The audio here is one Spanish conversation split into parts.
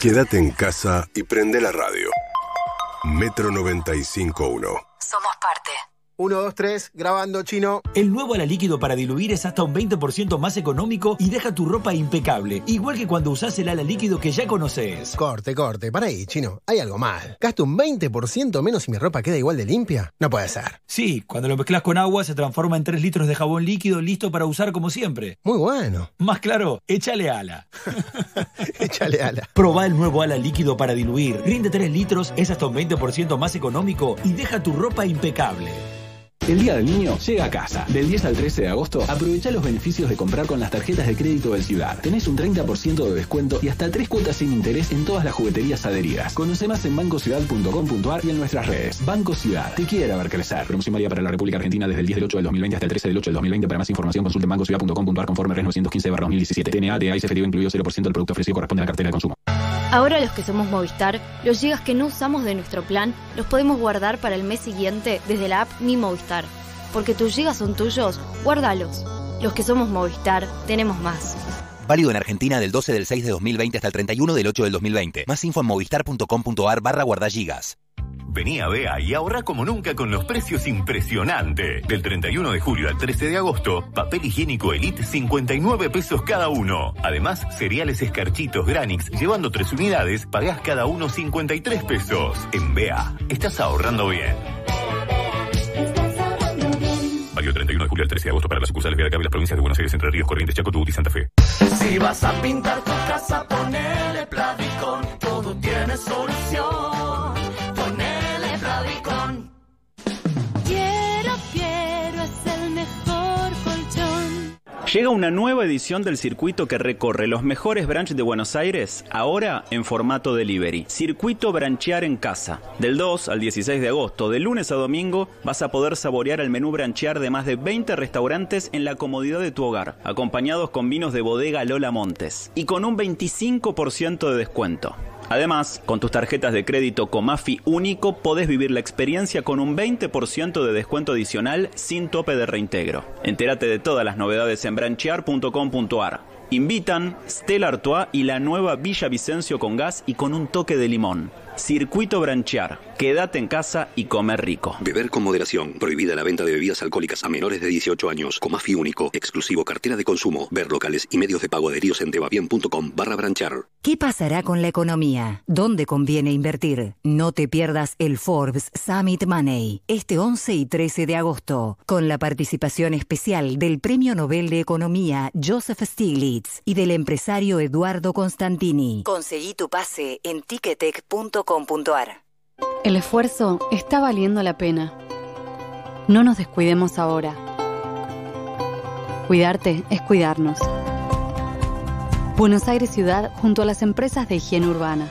Quédate en casa y prende la radio. Metro 95.1. Somos parte. 1, 2, 3, grabando chino. El nuevo ala líquido para diluir es hasta un 20% más económico y deja tu ropa impecable. Igual que cuando usás el ala líquido que ya conoces. Corte, corte, para ahí, chino. Hay algo mal. Gasto un 20% menos y mi ropa queda igual de limpia. No puede ser. Sí, cuando lo mezclas con agua se transforma en 3 litros de jabón líquido listo para usar como siempre. Muy bueno. Más claro, échale ala. Échale ala. Probá el nuevo ala líquido para diluir. Rinde 3 litros, es hasta un 20% más económico y deja tu ropa impecable. El Día del Niño llega a casa. Del 10 al 13 de agosto, aprovecha los beneficios de comprar con las tarjetas de crédito del Ciudad. Tenés un 30% de descuento y hasta 3 cuotas sin interés en todas las jugueterías adheridas. Conoce más en bancociudad.com.ar y en nuestras redes. Banco Ciudad, te quiere ver crecer. Promoción válida para la República Argentina desde el 10 del 8 del 2020 hasta el 13 del 8 del 2020. Para más información consulte bancociudad.com.ar conforme RES 915-2017. TNA, de ICE efectivo incluido 0% del producto ofrecido corresponde a la cartera de consumo. Ahora los que somos Movistar, los gigas que no usamos de nuestro plan los podemos guardar para el mes siguiente desde la app Mi Movistar. Porque tus gigas son tuyos, guárdalos. Los que somos Movistar, tenemos más. Válido en Argentina del 12 del 6 de 2020 hasta el 31 del 8 del 2020. Más info en movistar.com.ar barra guardagigas. Vení a Bea y ahorra como nunca con los precios impresionantes. Del 31 de julio al 13 de agosto, papel higiénico Elite 59 pesos cada uno. Además, cereales escarchitos Granix, llevando tres unidades, pagás cada uno 53 pesos. En Bea, estás ahorrando bien. Válido 31 de julio al 13 de agosto para las sucursales Vía Cabe las provincias de Buenos Aires, Entre Ríos, Corrientes, Chaco, Chubut y Santa Fe. Si vas a pintar tu casa, ponele Plavicon, todo tiene solución. Llega una nueva edición del circuito que recorre los mejores branches de Buenos Aires, ahora en formato delivery. Circuito Branchear en Casa. Del 2 al 16 de agosto, de lunes a domingo, vas a poder saborear el menú branchear de más de 20 restaurantes en la comodidad de tu hogar, acompañados con vinos de bodega Lola Montes y con un 25% de descuento. Además, con tus tarjetas de crédito Comafi único podés vivir la experiencia con un 20% de descuento adicional sin tope de reintegro. Entérate de todas las novedades en branchear.com.ar. Invitan Stella Artois y la nueva Villa Vicencio con gas y con un toque de limón. Circuito Branchear. Quédate en casa y come rico. Beber con moderación. Prohibida la venta de bebidas alcohólicas a menores de 18 años. Comafi único. Exclusivo cartera de consumo. Ver locales y medios de pago adheridos en tebabien.com barra branchar. ¿Qué pasará con la economía? ¿Dónde conviene invertir? No te pierdas el Forbes Summit Money este 11 y 13 de agosto, con la participación especial del Premio Nobel de Economía Joseph Stiglitz y del empresario Eduardo Constantini. Conseguí tu pase en ticketek.com.ar. El esfuerzo está valiendo la pena. No nos descuidemos ahora. Cuidarte es cuidarnos. Buenos Aires Ciudad junto a las empresas de higiene urbana.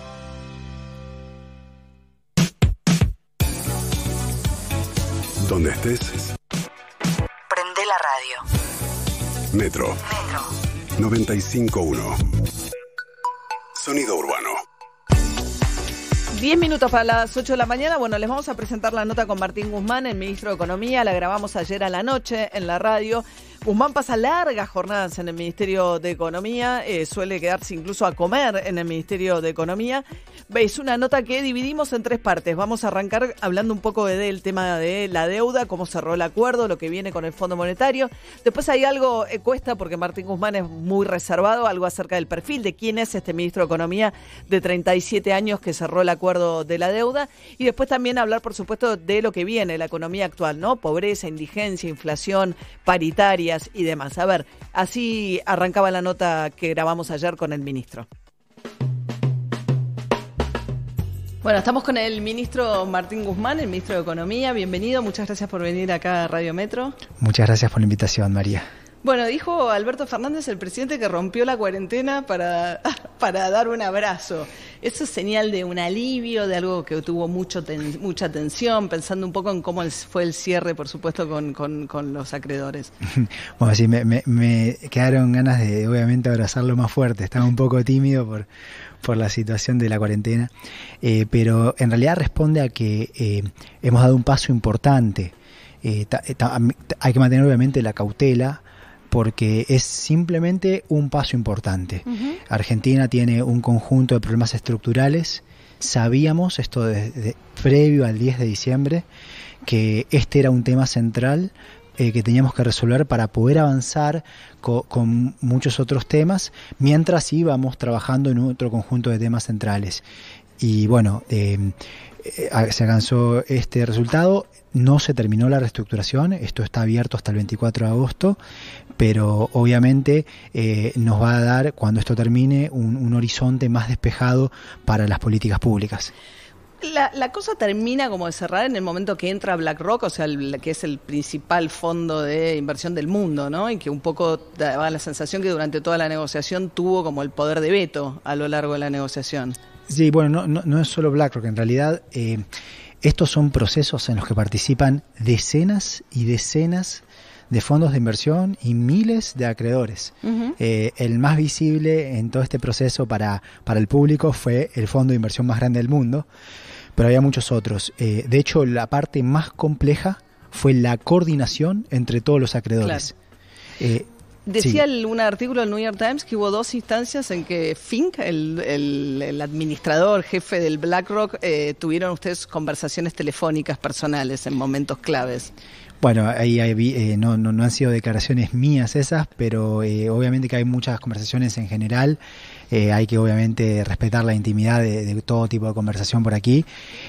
Donde estés, Prende la radio. Metro Metro. 95.1. Sonido urbano. 10 minutos para las 8 de la mañana. Bueno, les vamos a presentar la nota con Martín Guzmán, el ministro de Economía. La grabamos ayer a la noche en la radio. Guzmán pasa largas jornadas en el Ministerio de Economía, eh, suele quedarse incluso a comer en el Ministerio de Economía. Veis una nota que dividimos en tres partes. Vamos a arrancar hablando un poco de- del tema de la deuda, cómo cerró el acuerdo, lo que viene con el Fondo Monetario. Después hay algo, eh, cuesta porque Martín Guzmán es muy reservado, algo acerca del perfil de quién es este ministro de Economía de 37 años que cerró el acuerdo de la deuda. Y después también hablar, por supuesto, de lo que viene, la economía actual, ¿no? Pobreza, indigencia, inflación, y demás. A ver, así arrancaba la nota que grabamos ayer con el ministro. Bueno, estamos con el ministro Martín Guzmán, el ministro de Economía. Bienvenido, muchas gracias por venir acá a Radio Metro. Muchas gracias por la invitación, María. Bueno, dijo Alberto Fernández, el presidente, que rompió la cuarentena para, para dar un abrazo. ¿Eso es señal de un alivio, de algo que tuvo mucho mucha tensión, pensando un poco en cómo fue el cierre, por supuesto, con, con- los acreedores? Bueno, sí, me, me- quedaron ganas de obviamente abrazarlo más fuerte. Estaba un poco tímido por, por la situación de la cuarentena, eh, pero en realidad responde a que eh, hemos dado un paso importante. Eh, hay que mantener obviamente la cautela, porque es simplemente un paso importante. Argentina tiene un conjunto de problemas estructurales. Sabíamos esto desde previo al 10 de diciembre que este era un tema central eh, que teníamos que resolver para poder avanzar co- con muchos otros temas, mientras íbamos trabajando en otro conjunto de temas centrales. Y bueno, eh, eh, se alcanzó este resultado. No se terminó la reestructuración, esto está abierto hasta el 24 de agosto, pero obviamente eh, nos va a dar, cuando esto termine, un, un horizonte más despejado para las políticas públicas. La, la cosa termina como de cerrar en el momento que entra BlackRock, o sea, el- que es el principal fondo de inversión del mundo, ¿no? Y que un poco daba la sensación que durante toda la negociación tuvo como el poder de veto a lo largo de la negociación. Sí, bueno, no, no, no es solo BlackRock, en realidad eh, estos son procesos en los que participan decenas y decenas de fondos de inversión y miles de acreedores. Eh, el más visible en todo este proceso para, para el público fue el fondo de inversión más grande del mundo, pero había muchos otros. Eh, de hecho, la parte más compleja fue la coordinación entre todos los acreedores. Eh, Decía sí. el- un artículo del New York Times que hubo dos instancias en que Fink, el, el- el administrador, jefe del BlackRock, eh, tuvieron ustedes conversaciones telefónicas personales en momentos claves. Bueno, ahí, eh, no, no, no han sido declaraciones mías esas, pero eh, obviamente que hay muchas conversaciones en general. Eh, hay que obviamente respetar la intimidad de, de todo tipo de conversación por aquí.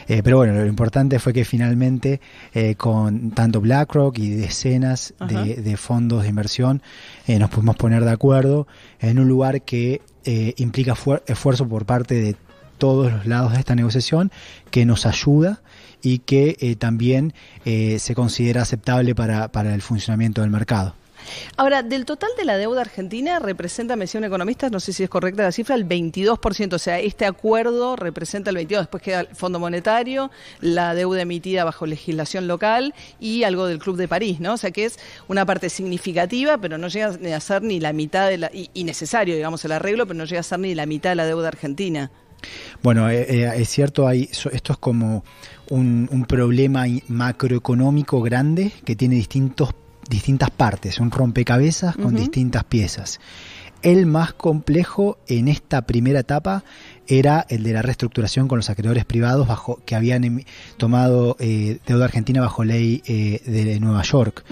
Eh, pero bueno, lo importante fue que finalmente eh, con tanto BlackRock y decenas de, de fondos de inversión nos pudimos poner de acuerdo en un lugar que eh, implica fuer- esfuerzo por parte de todos los lados de esta negociación, que nos ayuda y que eh, también eh, se considera aceptable para, para el funcionamiento del mercado. Ahora, del total de la deuda argentina representa, me decía un economista, no sé si es correcta la cifra, el 22%. O sea, este acuerdo representa el 22%. Después queda el Fondo Monetario, la deuda emitida bajo legislación local y algo del Club de París, ¿no? O sea, que es una parte significativa, pero no llega a ser ni la mitad de la. y, y necesario, digamos, el arreglo, pero no llega a ser ni la mitad de la deuda argentina. Bueno, eh, eh, es cierto, hay, esto es como un, un problema macroeconómico grande que tiene distintos, distintas partes, un rompecabezas con distintas piezas. El más complejo en esta primera etapa era el de la reestructuración con los acreedores privados bajo que habían emi- tomado eh, deuda argentina bajo ley eh, de Nueva York.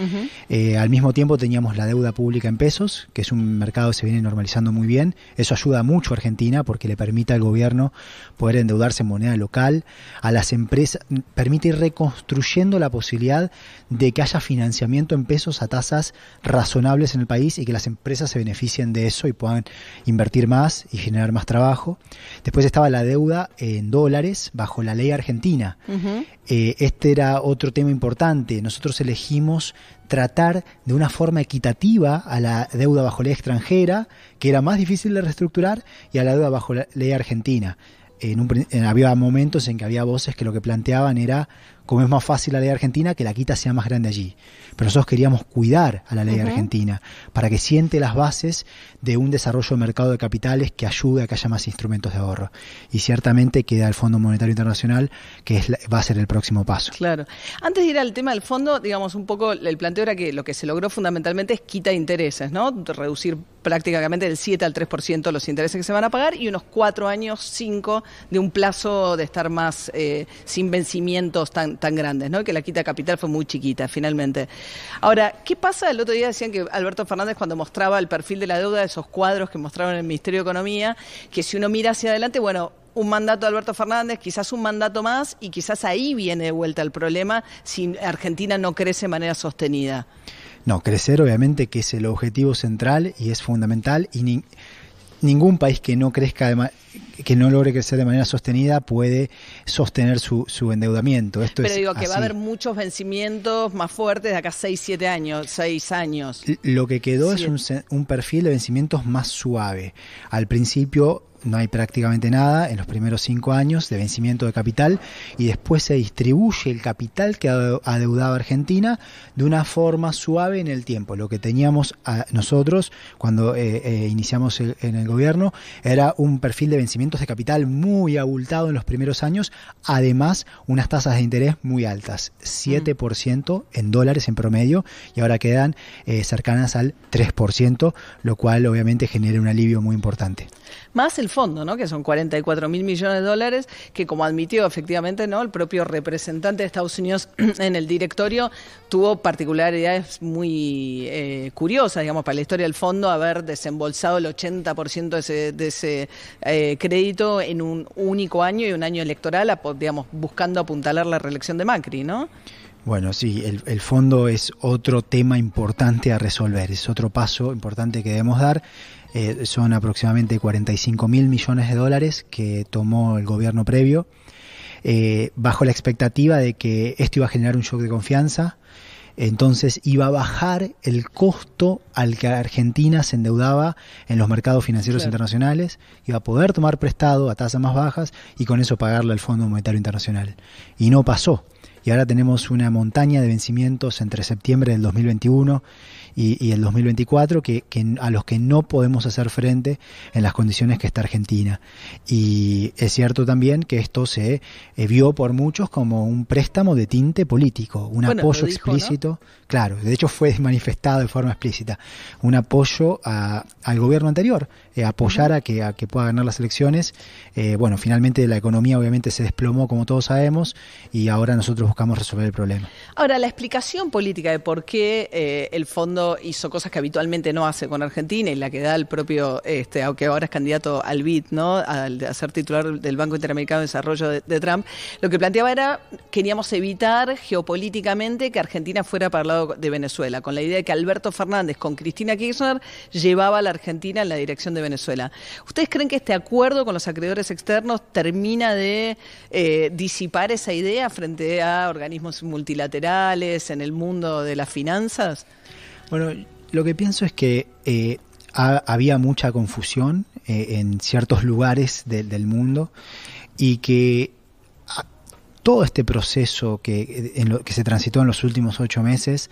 Eh, al mismo tiempo teníamos la deuda pública en pesos, que es un mercado que se viene normalizando muy bien. Eso ayuda mucho a Argentina porque le permite al gobierno poder endeudarse en moneda local, a las empresas, permite ir reconstruyendo la posibilidad de que haya financiamiento en pesos a tasas razonables en el país y que las empresas se beneficien de eso y puedan invertir más y generar más trabajo. Después estaba la deuda en dólares bajo la ley argentina. Eh, este era otro tema importante. Nosotros elegimos tratar de una forma equitativa a la deuda bajo ley extranjera, que era más difícil de reestructurar, y a la deuda bajo la ley argentina. En un en- había momentos en que había voces que lo que planteaban era, como es más fácil la ley argentina, que la quita sea más grande allí. Pero nosotros queríamos cuidar a la ley argentina para que siente las bases de un desarrollo de mercado de capitales que ayude a que haya más instrumentos de ahorro. Y ciertamente queda el Fondo Monetario Internacional, que es la- va a ser el próximo paso. Claro. Antes de ir al tema del fondo, digamos un poco, el planteo era que lo que se logró fundamentalmente es quita de intereses, ¿no? Reducir prácticamente del 7 al 3% los intereses que se van a pagar y unos 4 años, 5 de un plazo de estar más eh, sin vencimientos tan, tan grandes, ¿no? Que la quita de capital fue muy chiquita, finalmente. Ahora, ¿qué pasa? El otro día decían que Alberto Fernández, cuando mostraba el perfil de la deuda, esos cuadros que mostraron en el Ministerio de Economía, que si uno mira hacia adelante, bueno, un mandato de Alberto Fernández, quizás un mandato más, y quizás ahí viene de vuelta el problema si Argentina no crece de manera sostenida. No, crecer obviamente que es el objetivo central y es fundamental y ni- ningún país que no crezca de que no logre crecer de manera sostenida puede sostener su, su endeudamiento. Esto Pero es digo que va a haber muchos vencimientos más fuertes de acá 6, 7 años, 6 años. Lo que quedó es un, un perfil de vencimientos más suave. Al principio no hay prácticamente nada en los primeros cinco años de vencimiento de capital y después se distribuye el capital que ade- adeudaba Argentina de una forma suave en el tiempo. Lo que teníamos nosotros cuando eh, eh, iniciamos en el gobierno era un perfil de vencimientos de capital muy abultado en los primeros años, además unas tasas de interés muy altas, 7% en dólares en promedio y ahora quedan eh, cercanas al 3%, lo cual obviamente genera un alivio muy importante. Más el fondo, ¿no? Que son 44 mil millones de dólares, que como admitió efectivamente, ¿no? El propio representante de Estados Unidos en el directorio tuvo particularidades muy eh, curiosas, digamos, para la historia del fondo, haber desembolsado el 80% de ese, de ese eh, crédito en un único año y un año electoral, digamos, buscando apuntalar la reelección de Macri, ¿no? Bueno, sí, el fondo es otro tema importante a resolver, es otro paso importante que debemos dar. Eh, son aproximadamente 45 mil millones de dólares que tomó el gobierno previo, eh, bajo la expectativa de que esto iba a generar un shock de confianza, entonces iba a bajar el costo al que Argentina se endeudaba en los mercados financieros Claro. internacionales, iba a poder tomar prestado a tasas más bajas y con eso pagarle al Fondo Monetario Internacional. Y no pasó. Y ahora tenemos una montaña de vencimientos entre septiembre del 2021 y, y el 2024 que, que a los que no podemos hacer frente en las condiciones que está Argentina. Y es cierto también que esto se eh, vio por muchos como un préstamo de tinte político, un Bueno, apoyo ¿no? Claro, de hecho fue manifestado de forma explícita, un apoyo al gobierno anterior, eh, apoyar a, que, pueda ganar las elecciones. Eh, bueno, finalmente la economía obviamente se desplomó como todos sabemos y ahora nosotros buscamos resolver el problema. Ahora, la explicación política de por qué eh, el fondo hizo cosas que habitualmente no hace con Argentina y la que da el propio, este, aunque ahora es candidato al BID, ¿no? Al, ser titular del Banco Interamericano de Desarrollo de, de Trump, lo que planteaba era, queríamos evitar geopolíticamente que Argentina fuera para el lado de Venezuela, con la idea de que Alberto Fernández con Cristina Kirchner llevaba a la Argentina en la dirección de Venezuela. ¿Ustedes creen que este acuerdo con los acreedores externos termina de eh, disipar esa idea frente a organismos multilaterales en el mundo de las finanzas? Bueno, lo que pienso es que eh, ha- había mucha confusión eh, en ciertos lugares de- del mundo y que todo este proceso que, se transitó en los últimos ocho meses,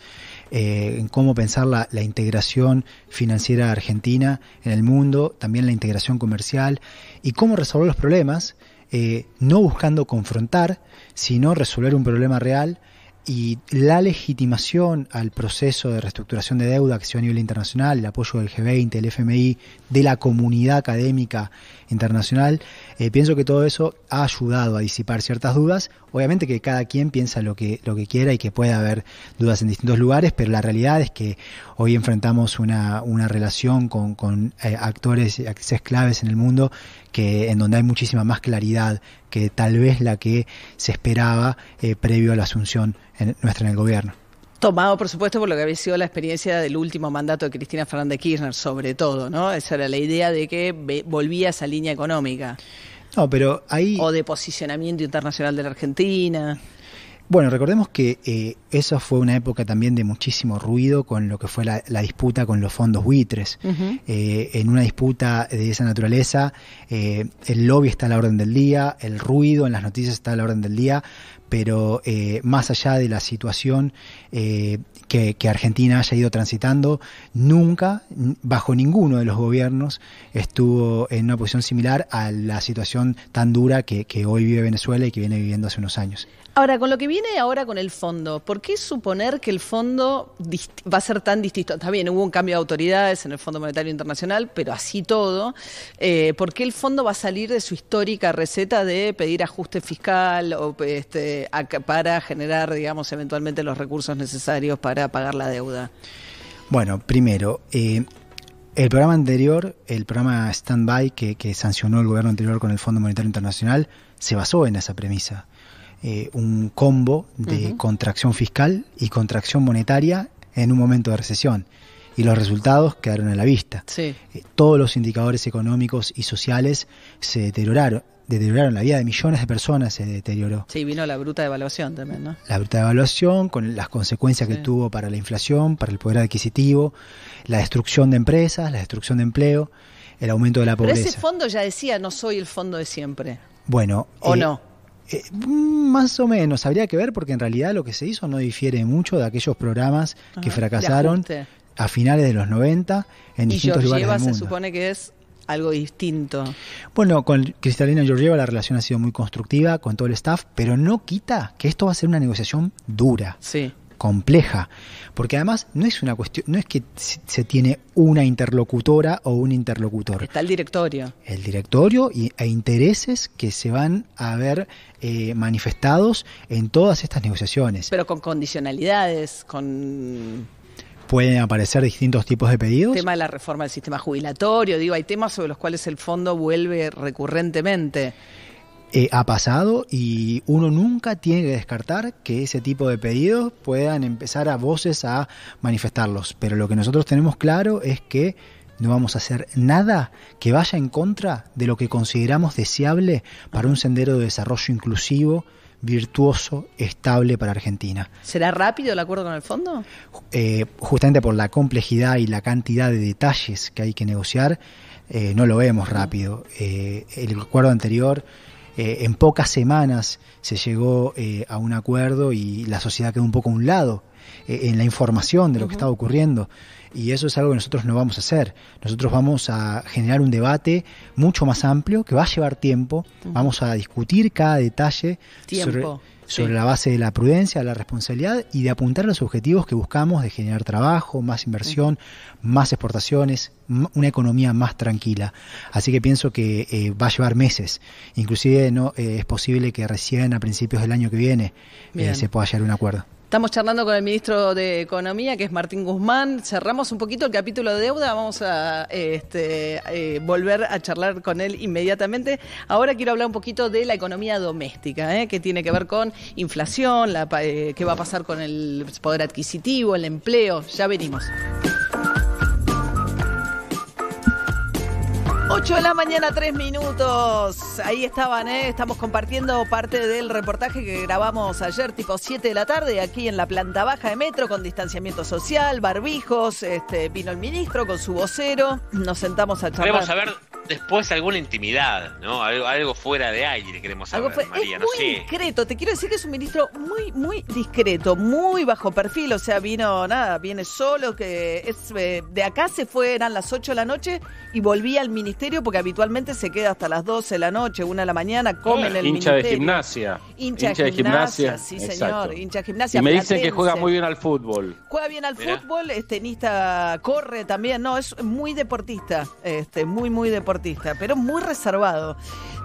eh, en cómo pensar la, la integración financiera argentina en el mundo, también la integración comercial y cómo resolver los problemas, eh, no buscando confrontar, sino resolver un problema real y la legitimación al proceso de reestructuración de deuda que se dio a nivel internacional, el apoyo del G20, el FMI, de la comunidad académica internacional, eh, pienso que todo eso ha ayudado a disipar ciertas dudas. Obviamente que cada quien piensa lo que, lo que quiera y que puede haber dudas en distintos lugares, pero la realidad es que hoy enfrentamos una, una relación con, con eh, actores y actrices claves en el mundo que en donde hay muchísima más claridad que tal vez la que se esperaba eh, previo a la asunción en- nuestra en el gobierno. Tomado, por supuesto, por lo que había sido la experiencia del último mandato de Cristina Fernández Kirchner, sobre todo, ¿no? Esa era la idea de que volvía esa línea económica. No, pero ahí... O de posicionamiento internacional de la Argentina. Bueno, recordemos que eh, esa fue una época también de muchísimo ruido con lo que fue la, la disputa con los fondos buitres. Eh, en una disputa de esa naturaleza, eh, el lobby está a la orden del día, el ruido en las noticias está a la orden del día, pero eh, más allá de la situación eh, que, Argentina haya ido transitando, nunca, bajo ninguno de los gobiernos, estuvo en una posición similar a la situación tan dura que, que hoy vive Venezuela y que viene viviendo hace unos años. Ahora, con lo que viene ahora con el fondo, ¿por qué suponer que el fondo va a ser tan distinto? Está bien, hubo un cambio de autoridades en el Fondo Monetario Internacional, pero así todo, eh, ¿por qué el fondo va a salir de su histórica receta de pedir ajuste fiscal o, este, para generar, digamos, eventualmente los recursos necesarios para pagar la deuda? Bueno, primero, eh, el programa anterior, el programa Standby que, que sancionó el gobierno anterior con el Fondo Monetario Internacional, se basó en esa premisa. Eh, un combo de contracción fiscal y contracción monetaria en un momento de recesión. Y los resultados quedaron a la vista. Sí. Eh, todos los indicadores económicos y sociales se deterioraron. Deterioraron la vida de millones de personas, se deterioró. Sí, vino la bruta devaluación también, ¿no? La bruta devaluación, con las consecuencias que tuvo para la inflación, para el poder adquisitivo, la destrucción de empresas, la destrucción de empleo. el aumento de la Pero pobreza. ese fondo ya decía, no soy el fondo de siempre. Bueno, ¿O eh, no? Eh, mm, más o menos, habría que ver porque en realidad lo que se hizo no difiere mucho de aquellos programas que Ajá, fracasaron a finales de los 90 en Y distintos lugares del se mundo. supone que es algo distinto. Bueno, con Cristalina Georgieva la relación ha sido muy constructiva con todo el staff, pero no quita que esto va a ser una negociación dura, Sí. Compleja, porque además no es una cuestión, no es que se tiene una interlocutora o un interlocutor. Está el directorio. el directorio y, e intereses que se van a ver eh, manifestados en todas estas negociaciones. Pero con condicionalidades, con Pueden aparecer distintos tipos de pedidos. tema de la reforma del sistema jubilatorio. Digo, hay temas sobre los cuales el fondo vuelve recurrentemente. Eh, ha pasado y uno nunca tiene que descartar que ese tipo de pedidos puedan empezar a voces a manifestarlos. Pero lo que nosotros tenemos claro es que no vamos a hacer nada que vaya en contra de lo que consideramos deseable para un sendero de desarrollo inclusivo, virtuoso, estable para Argentina. ¿Será rápido el acuerdo con el fondo? eh, justamente por la complejidad y la cantidad de detalles que hay que negociar, eh, no lo vemos rápido. Eh, el acuerdo anterior, eh, en pocas semanas se llegó eh, a un acuerdo y la sociedad quedó un poco a un lado eh, en la información de lo que estaba ocurriendo. Y eso es algo que nosotros no vamos a hacer. Nosotros vamos a generar un debate mucho más amplio que va a llevar tiempo. Vamos a discutir cada detalle sobre, Tiempo, sobre sí. la base de la prudencia, la responsabilidad y de apuntar a los objetivos que buscamos de generar trabajo, más inversión, más exportaciones, una economía más tranquila. Así que pienso que eh, va a llevar meses. Inclusive no eh, es posible que recién a principios del año que viene eh, se pueda llegar a un acuerdo. Estamos charlando con el ministro de Economía, que es Martín Guzmán. Cerramos un poquito el capítulo de deuda. Vamos a este, eh, volver a charlar con él inmediatamente. Ahora quiero hablar un poquito de la economía doméstica, ¿eh? que tiene que ver con inflación, la, eh, qué va a pasar con el poder adquisitivo, el empleo. Ya venimos. 8 de la mañana, 3 minutos. Ahí estaban, ¿eh? estamos compartiendo parte del reportaje que grabamos ayer, tipo 7 de la tarde, aquí en la planta baja de Metro, con distanciamiento social, barbijos. Este, vino el ministro con su vocero, nos sentamos a charlar. Queremos saber después alguna intimidad, ¿no? Algo, algo fuera de aire queremos Algo saber, fue- María, es no muy sé. discreto, te quiero decir que es un ministro muy, muy discreto, muy bajo perfil, o sea, vino, nada, viene solo, que es eh, de acá se fue, eran las 8 de la noche y volvía al ministerio porque habitualmente se queda hasta las 12 de la noche, 1 de la mañana, come en el hincha de ministerio. gimnasia. Hincha, de gimnasia, sí señor, hincha de gimnasia. Y me dicen que juega muy bien al fútbol. Juega bien al Mirá. fútbol, es tenista, corre también, no, es muy deportista, este, muy, muy deportista, pero muy reservado.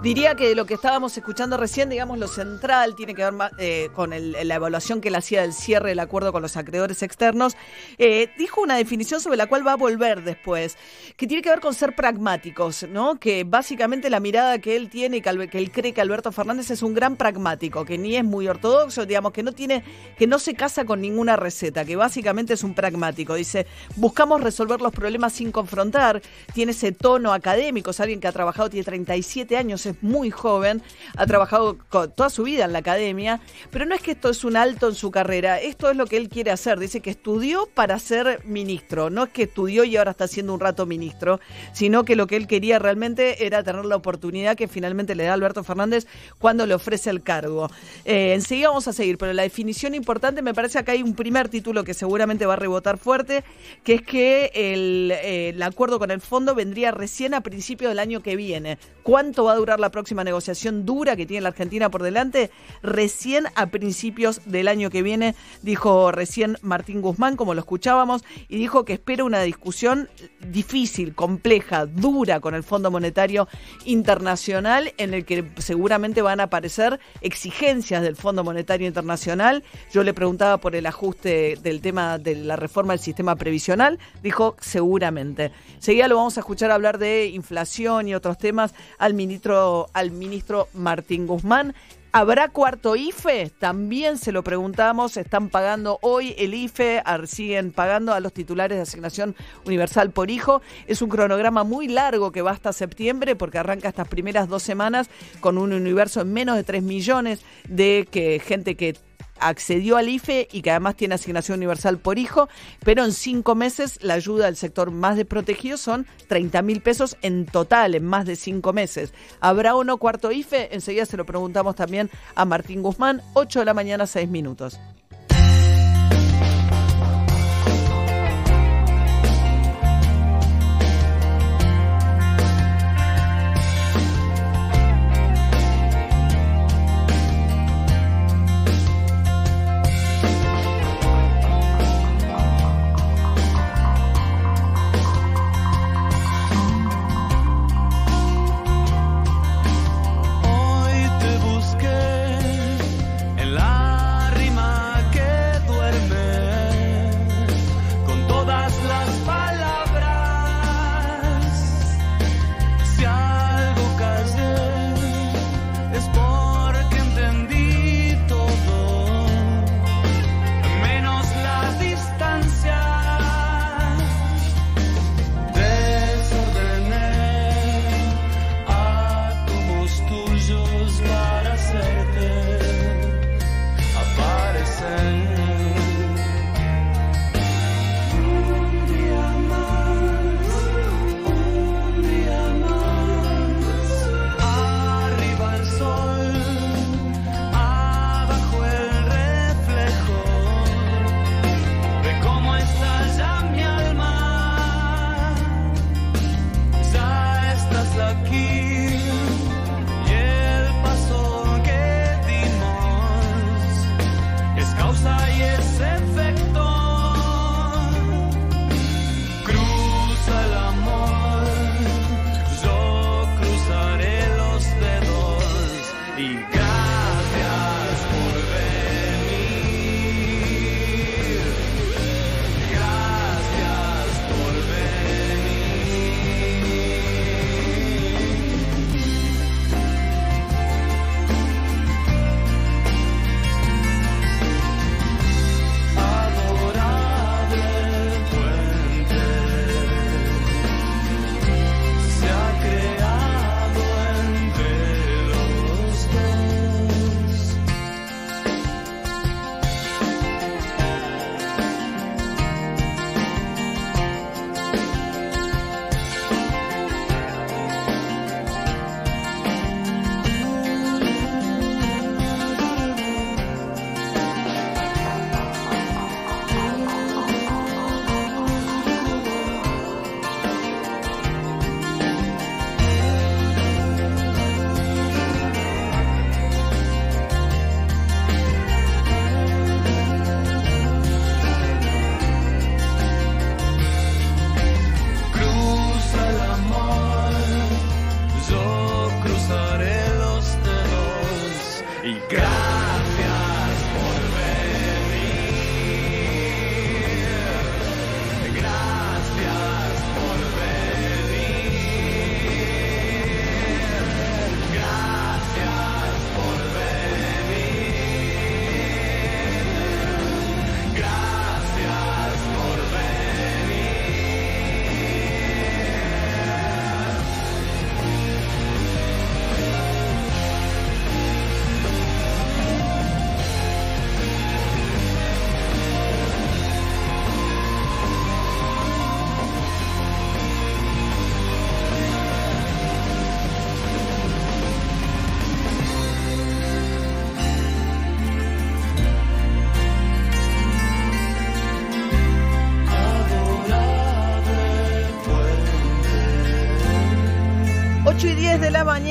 Diría que lo que estábamos escuchando recién, digamos, lo central tiene que ver eh, con la evaluación que él hacía del cierre del acuerdo con los acreedores externos. Eh, dijo una definición sobre la cual va a volver después, que tiene que ver con ser pragmáticos, ¿no? Que básicamente la mirada que él tiene y que él cree que Alberto Fernández es un gran pragmático, que ni es muy ortodoxo, digamos, que no tiene, que no se casa con ninguna receta, que básicamente es un pragmático. Dice, buscamos resolver los problemas sin confrontar, tiene ese tono académico, es alguien que ha trabajado, tiene 37 años, muy joven, ha trabajado toda su vida en la academia, pero no es que esto es un alto en su carrera, esto es lo que él quiere hacer. Dice que estudió para ser ministro, no es que estudió y ahora está siendo un rato ministro, sino que lo que él quería realmente era tener la oportunidad que finalmente le da Alberto Fernández cuando le ofrece el cargo. Eh, enseguida vamos a seguir, pero la definición importante me parece que hay un primer título que seguramente va a rebotar fuerte, que es que el, eh, el acuerdo con el fondo vendría recién a principios del año que viene. ¿Cuánto va a durar la próxima negociación dura que tiene la Argentina por delante? Recién a principios del año que viene, dijo recién Martín Guzmán, como lo escuchábamos, y dijo que espera una discusión difícil, compleja, dura con el Fondo Monetario Internacional, en el que seguramente van a aparecer exigencias del Fondo Monetario Internacional. Yo le preguntaba por el ajuste del tema de la reforma del sistema previsional, dijo seguramente. Seguida lo vamos a escuchar hablar de inflación y otros temas al ministro, al ministro Martín Guzmán. ¿Habrá cuarto IFE? También se lo preguntamos. Están pagando hoy el IFE, ar- siguen pagando a los titulares de asignación universal por hijo. Es un cronograma muy largo que va hasta septiembre porque arranca estas primeras dos semanas con un universo en menos de 3 millones de que, gente que accedió al IFE y que además tiene asignación universal por hijo, pero en cinco meses la ayuda del sector más desprotegido son 30 mil pesos en total, en más de cinco meses. ¿Habrá o no cuarto IFE? Enseguida se lo preguntamos también a Martín Guzmán, 8 de la mañana, 6 minutos.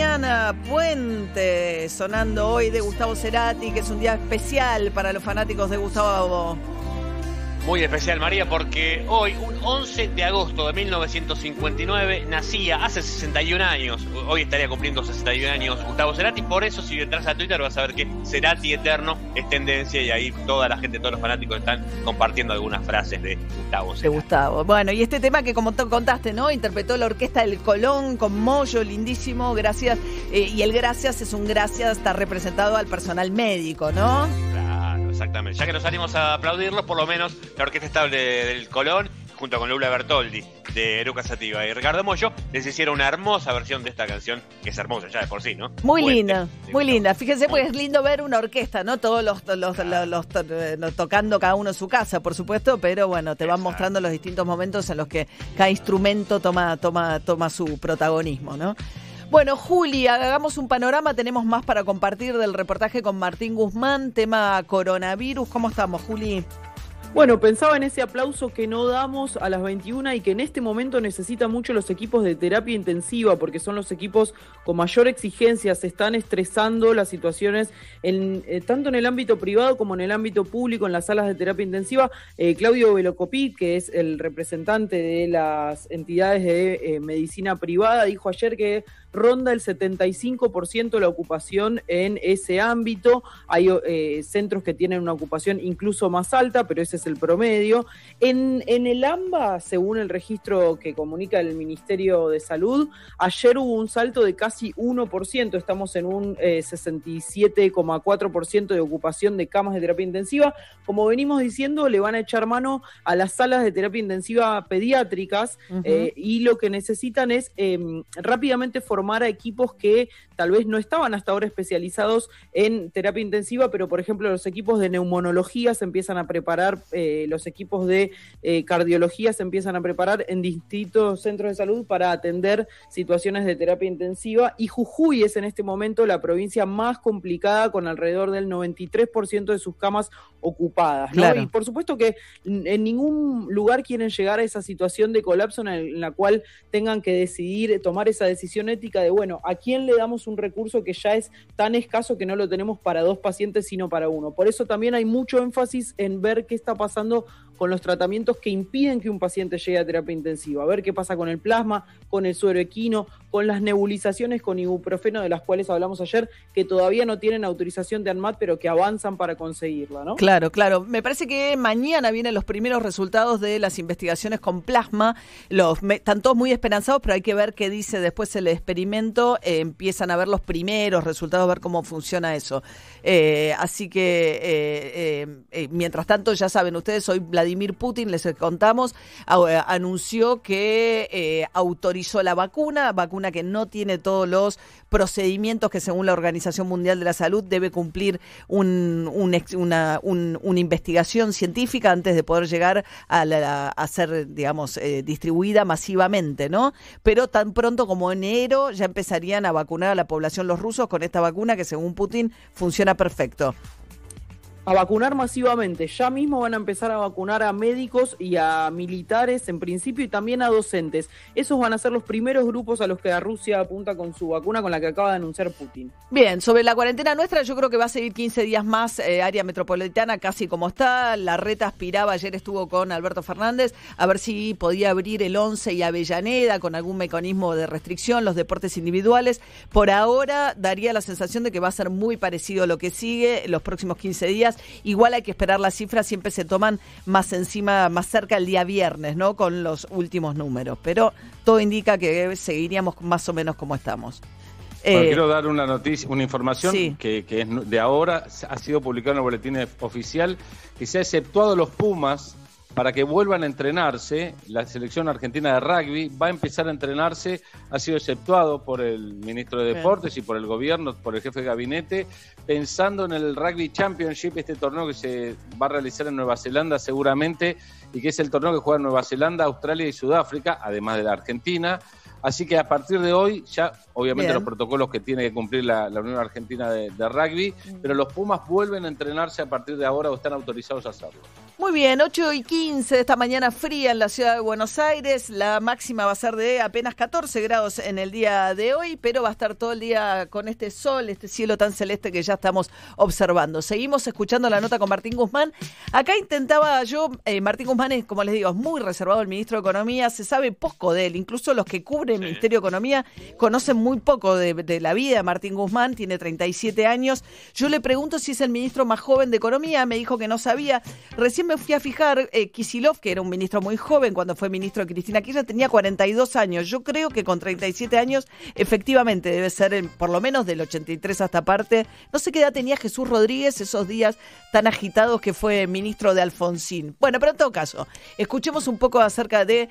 Mañana, Puente, sonando hoy de Gustavo Cerati, que es un día especial para los fanáticos de Gustavo. Muy especial, María, porque hoy, un 11 de agosto de 1959, nacía hace 61 años. Hoy estaría cumpliendo 61 años Gustavo Cerati. Por eso, si entras a Twitter, vas a ver que Cerati Eterno es tendencia y ahí toda la gente, todos los fanáticos están compartiendo algunas frases de Gustavo De Cerati. Gustavo. Bueno, y este tema que como te contaste, ¿no? Interpretó la orquesta del Colón con Moyo, lindísimo, gracias. eh, y el gracias es un gracias, está representado al personal médico, ¿no? Claro, exactamente. Ya que nos salimos a aplaudirlos, por lo menos la Orquesta Estable del Colón, junto con Lula Bertoldi, de Eruca Sativa y Ricardo Mollo les hicieron una hermosa versión de esta canción, que es hermosa ya de por sí, ¿no? Muy Puente. linda, muy linda. Fíjense, pues es lindo ver una orquesta, ¿no? Todos los, los, los- los to- eh, los tocando cada uno en su casa, por supuesto, pero bueno, te van mostrando los distintos momentos en los que cada instrumento toma, toma, toma su protagonismo, ¿no? Bueno, Juli, hagamos un panorama. Tenemos más para compartir del reportaje con Martín Guzmán, tema coronavirus. ¿Cómo estamos, Juli? Bueno, pensaba en ese aplauso que no damos a las 21 y que en este momento necesitan mucho los equipos de terapia intensiva porque son los equipos con mayor exigencia, se están estresando las situaciones en, eh, tanto en el ámbito privado como en el ámbito público, en las salas de terapia intensiva. Eh, Claudio Velocopit, que es el representante de las entidades de eh, medicina privada, dijo ayer que ronda el 75% la ocupación en ese ámbito. Hay eh, centros que tienen una ocupación incluso más alta, pero ese es el promedio. En, en el AMBA, según el registro que comunica el Ministerio de Salud, ayer hubo un salto de casi 1%, estamos en un eh, 67,4% de ocupación de camas de terapia intensiva. Como venimos diciendo, le van a echar mano a las salas de terapia intensiva pediátricas eh, y lo que necesitan es eh, rápidamente formar a equipos que tal vez no estaban hasta ahora especializados en terapia intensiva, pero por ejemplo los equipos de neumonología se empiezan a preparar, eh, los equipos de eh, cardiología se empiezan a preparar en distintos centros de salud para atender situaciones de terapia intensiva y Jujuy es en este momento la provincia más complicada con alrededor del 93% de sus camas ocupadas. ¿no? Claro. Y por supuesto que en ningún lugar quieren llegar a esa situación de colapso en, el- en la cual tengan que decidir, tomar esa decisión ética de, bueno, ¿a quién le damos un recurso que ya es tan escaso que no lo tenemos para dos pacientes, sino para uno? Por eso también hay mucho énfasis en ver qué está pasando con los tratamientos que impiden que un paciente llegue a terapia intensiva, a ver qué pasa con el plasma, con el suero equino, con las nebulizaciones con ibuprofeno de las cuales hablamos ayer, que todavía no tienen autorización de ANMAT, pero que avanzan para conseguirla, ¿no? Claro, claro. Me parece que mañana vienen los primeros resultados de las investigaciones con plasma. Los están todos muy esperanzados, pero hay que ver qué dice después el experimento. Eh, empiezan a ver los primeros resultados, ver cómo funciona eso. Eh, así que, eh, mientras tanto, ya saben ustedes, hoy Vladimir Putin, les contamos, eh, anunció que eh, autorizó la vacuna, vacuna que no tiene todos los procedimientos que según la Organización Mundial de la Salud debe cumplir un, un una, un- una investigación científica antes de poder llegar a, la- ser, digamos, eh, distribuida masivamente, ¿no? Pero tan pronto como enero ya empezarían a vacunar a la población los rusos con esta vacuna que según Putin funciona perfecto. A vacunar masivamente. Ya mismo van a empezar a vacunar a médicos y a militares en principio y también a docentes. Esos van a ser los primeros grupos a los que Rusia apunta con su vacuna con la que acaba de anunciar Putin. Bien, sobre la cuarentena nuestra, yo creo que va a seguir 15 días más, eh, área metropolitana casi como está. La reta aspiraba, ayer estuvo con Alberto Fernández, a ver si podía abrir el 11 y Avellaneda con algún mecanismo de restricción, los deportes individuales. Por ahora daría la sensación de que va a ser muy parecido a lo que sigue los próximos 15 días. Igual hay que esperar las cifras, siempre se toman más encima, más cerca el día viernes, ¿no? Con los últimos números. Pero todo indica que seguiríamos más o menos como estamos. Bueno, Eh, quiero dar una noticia, una información sí. que, que es de ahora, ha sido publicado en el boletín oficial, que se ha exceptuado los Pumas para que vuelvan a entrenarse. La selección argentina de rugby va a empezar a entrenarse, ha sido exceptuado por el ministro de. Deportes y por el gobierno, por el jefe de gabinete, pensando en el Rugby Championship, este torneo que se va a realizar en Nueva Zelanda seguramente, y que es el torneo que juega en Nueva Zelanda, Australia y Sudáfrica, además de la Argentina. Así que a partir de hoy, ya obviamente Bien. los protocolos que tiene que cumplir la, la Unión Argentina de, de Rugby, pero los Pumas vuelven a entrenarse a partir de ahora o están autorizados a hacerlo. Muy bien, 8 y 15 de esta mañana fría en la ciudad de Buenos Aires. La máxima va a ser de apenas 14 grados en el día de hoy, pero va a estar todo el día con este sol, este cielo tan celeste que ya estamos observando. Seguimos escuchando la nota con Martín Guzmán. Acá intentaba yo, eh, Martín Guzmán es, como les digo, es muy reservado el ministro de Economía, se sabe poco de él. Incluso los que cubren el Ministerio de Economía conocen muy poco de, de la vida de Martín Guzmán, tiene 37 años. Yo le pregunto si es el ministro más joven de Economía, me dijo que no sabía. Recién fui a fijar, eh, Kisilov, que era un ministro muy joven cuando fue ministro de Cristina Kirchner, tenía 42 años. Yo creo que con 37 años, efectivamente, debe ser por lo menos del 83 hasta parte. No sé qué edad tenía Jesús Rodríguez esos días tan agitados que fue ministro de Alfonsín. Bueno, pero en todo caso, escuchemos un poco acerca de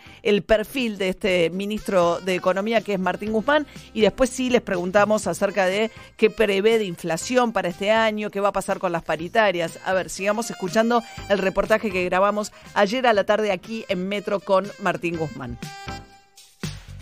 perfil de este ministro de Economía que es Martín Guzmán y después sí les preguntamos acerca de qué prevé de inflación para este año, qué va a pasar con las paritarias. A ver, sigamos escuchando el reportaje que grabamos ayer a la tarde aquí en Metro con Martín Guzmán.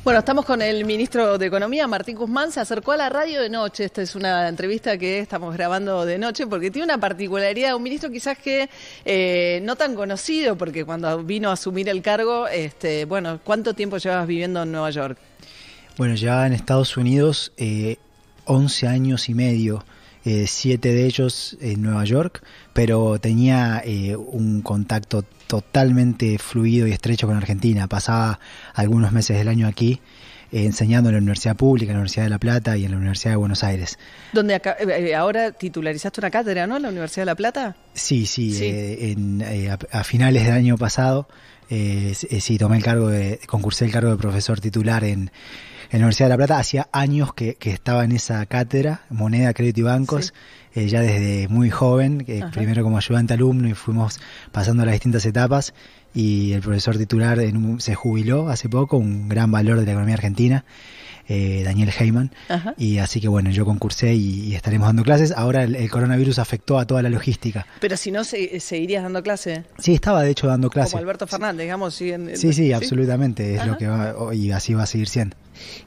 Bueno, estamos con el ministro de Economía, Martín Guzmán. Se acercó a la radio de noche. Esta es una entrevista que estamos grabando de noche porque tiene una particularidad. Un ministro quizás que eh, no tan conocido, porque cuando vino a asumir el cargo, este, bueno, ¿cuánto tiempo llevas viviendo en Nueva York? Bueno, llevaba en Estados Unidos eh, 11 años y medio, eh, siete de ellos en Nueva York, pero tenía eh, un contacto totalmente fluido y estrecho con Argentina. Pasaba algunos meses del año aquí eh, enseñando en la Universidad Pública, en la Universidad de La Plata y en la Universidad de Buenos Aires. Donde acá- eh, ahora titularizaste una cátedra, ¿no? En la Universidad de La Plata. Sí, sí, Sí. eh, en, eh, a, a finales del año pasado, eh, eh, sí, tomé el cargo de, concursé el cargo de profesor titular en, en la Universidad de La Plata. Hacía años que, que estaba en esa cátedra, moneda, crédito y bancos, eh, ya desde muy joven, primero como ayudante alumno y fuimos pasando las distintas etapas. Y el profesor titular en un- se jubiló hace poco, un gran valor de la economía argentina, eh, Daniel Heyman. Ajá. Y así que bueno, yo concursé y, y estaremos dando clases. Ahora el, el coronavirus afectó a toda la logística. Pero si no, se- seguirías dando clase. Sí, estaba de hecho dando clase. Como Alberto Fernández, digamos. Sí, en- Sí, sí, absolutamente, es Ajá. lo que va y así va a seguir siendo.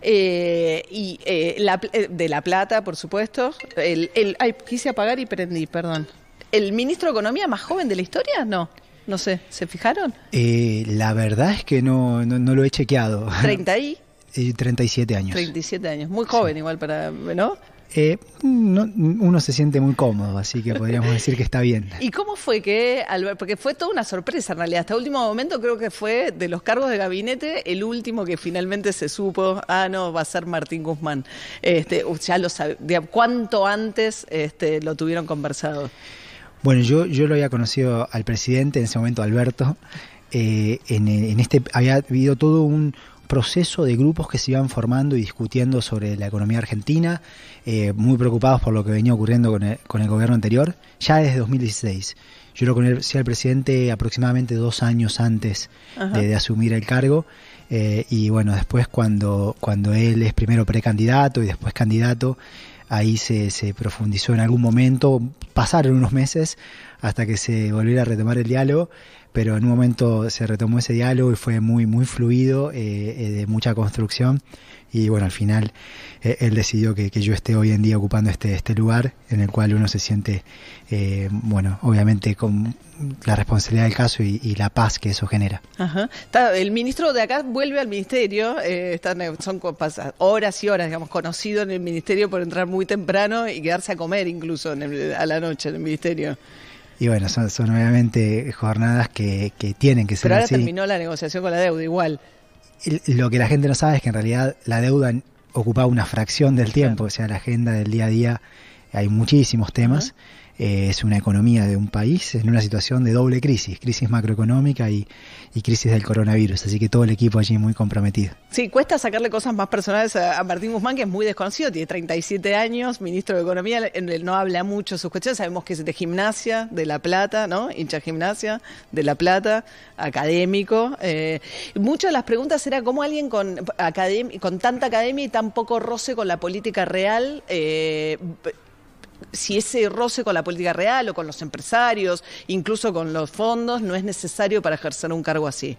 Eh, y eh, la eh, de La Plata, por supuesto. El, el, ay, quise apagar y prendí, perdón. ¿El ministro de Economía más joven de la historia? No. No sé, ¿se fijaron? Eh, la verdad es que no, no, no lo he chequeado. 30 y Eh, 37 años. 37 años. Muy joven igual para, ¿no? Eh, no- uno se siente muy cómodo, así que podríamos decir que está bien. ¿Y cómo fue que, Albert- porque fue toda una sorpresa en realidad, hasta último momento creo que fue de los cargos de gabinete el último que finalmente se supo, ah, no, va a ser Martín Guzmán. Este, ya lo sabe, de- ¿cuánto antes este, lo tuvieron conversado? Bueno, yo, yo lo había conocido al presidente, en ese momento Alberto. eh, en, en este había habido todo un proceso de grupos que se iban formando y discutiendo sobre la economía argentina, eh, muy preocupados por lo que venía ocurriendo con el, con el gobierno anterior, ya desde 2016. Yo lo conocí al presidente aproximadamente dos años antes de asumir el cargo. eh, y bueno, después cuando, cuando él es primero precandidato y después candidato, ahí se, se profundizó en algún momento, pasaron unos meses hasta que se volviera a retomar el diálogo, pero en un momento se retomó ese diálogo y fue muy, muy fluido, eh, eh, de mucha construcción, y bueno, al final eh, él decidió que, que yo esté hoy en día ocupando este, este lugar en el cual uno se siente, eh, bueno, obviamente con la responsabilidad del caso y, y la paz que eso genera. Ajá. Está- el ministro de acá vuelve al ministerio, eh, están, eh, son horas y horas, digamos, conocido en el ministerio por entrar muy temprano y quedarse a comer incluso en el- a la noche en el ministerio. Y bueno, son, son obviamente jornadas que, que tienen que ser Pero ahora así. terminó la negociación con la deuda igual. Lo que la gente no sabe es que en realidad la deuda ocupaba una fracción del tiempo, o sea, la agenda del día a día, hay muchísimos temas. Eh, es una economía de un país en una situación de doble crisis, crisis macroeconómica y, y crisis del coronavirus, así que todo el equipo allí muy comprometido. Sí, cuesta sacarle cosas más personales a, Martín Guzmán, que es muy desconocido, tiene 37 años, ministro de Economía, él no habla mucho sus cuestiones, sabemos que es de gimnasia, de La Plata, ¿no? Hincha gimnasia, de La Plata, académico. eh, muchas de las preguntas era cómo alguien con, con tanta academia y tan poco roce con la política real... eh, si ese roce con la política real o con los empresarios, incluso con los fondos, no es necesario para ejercer un cargo así.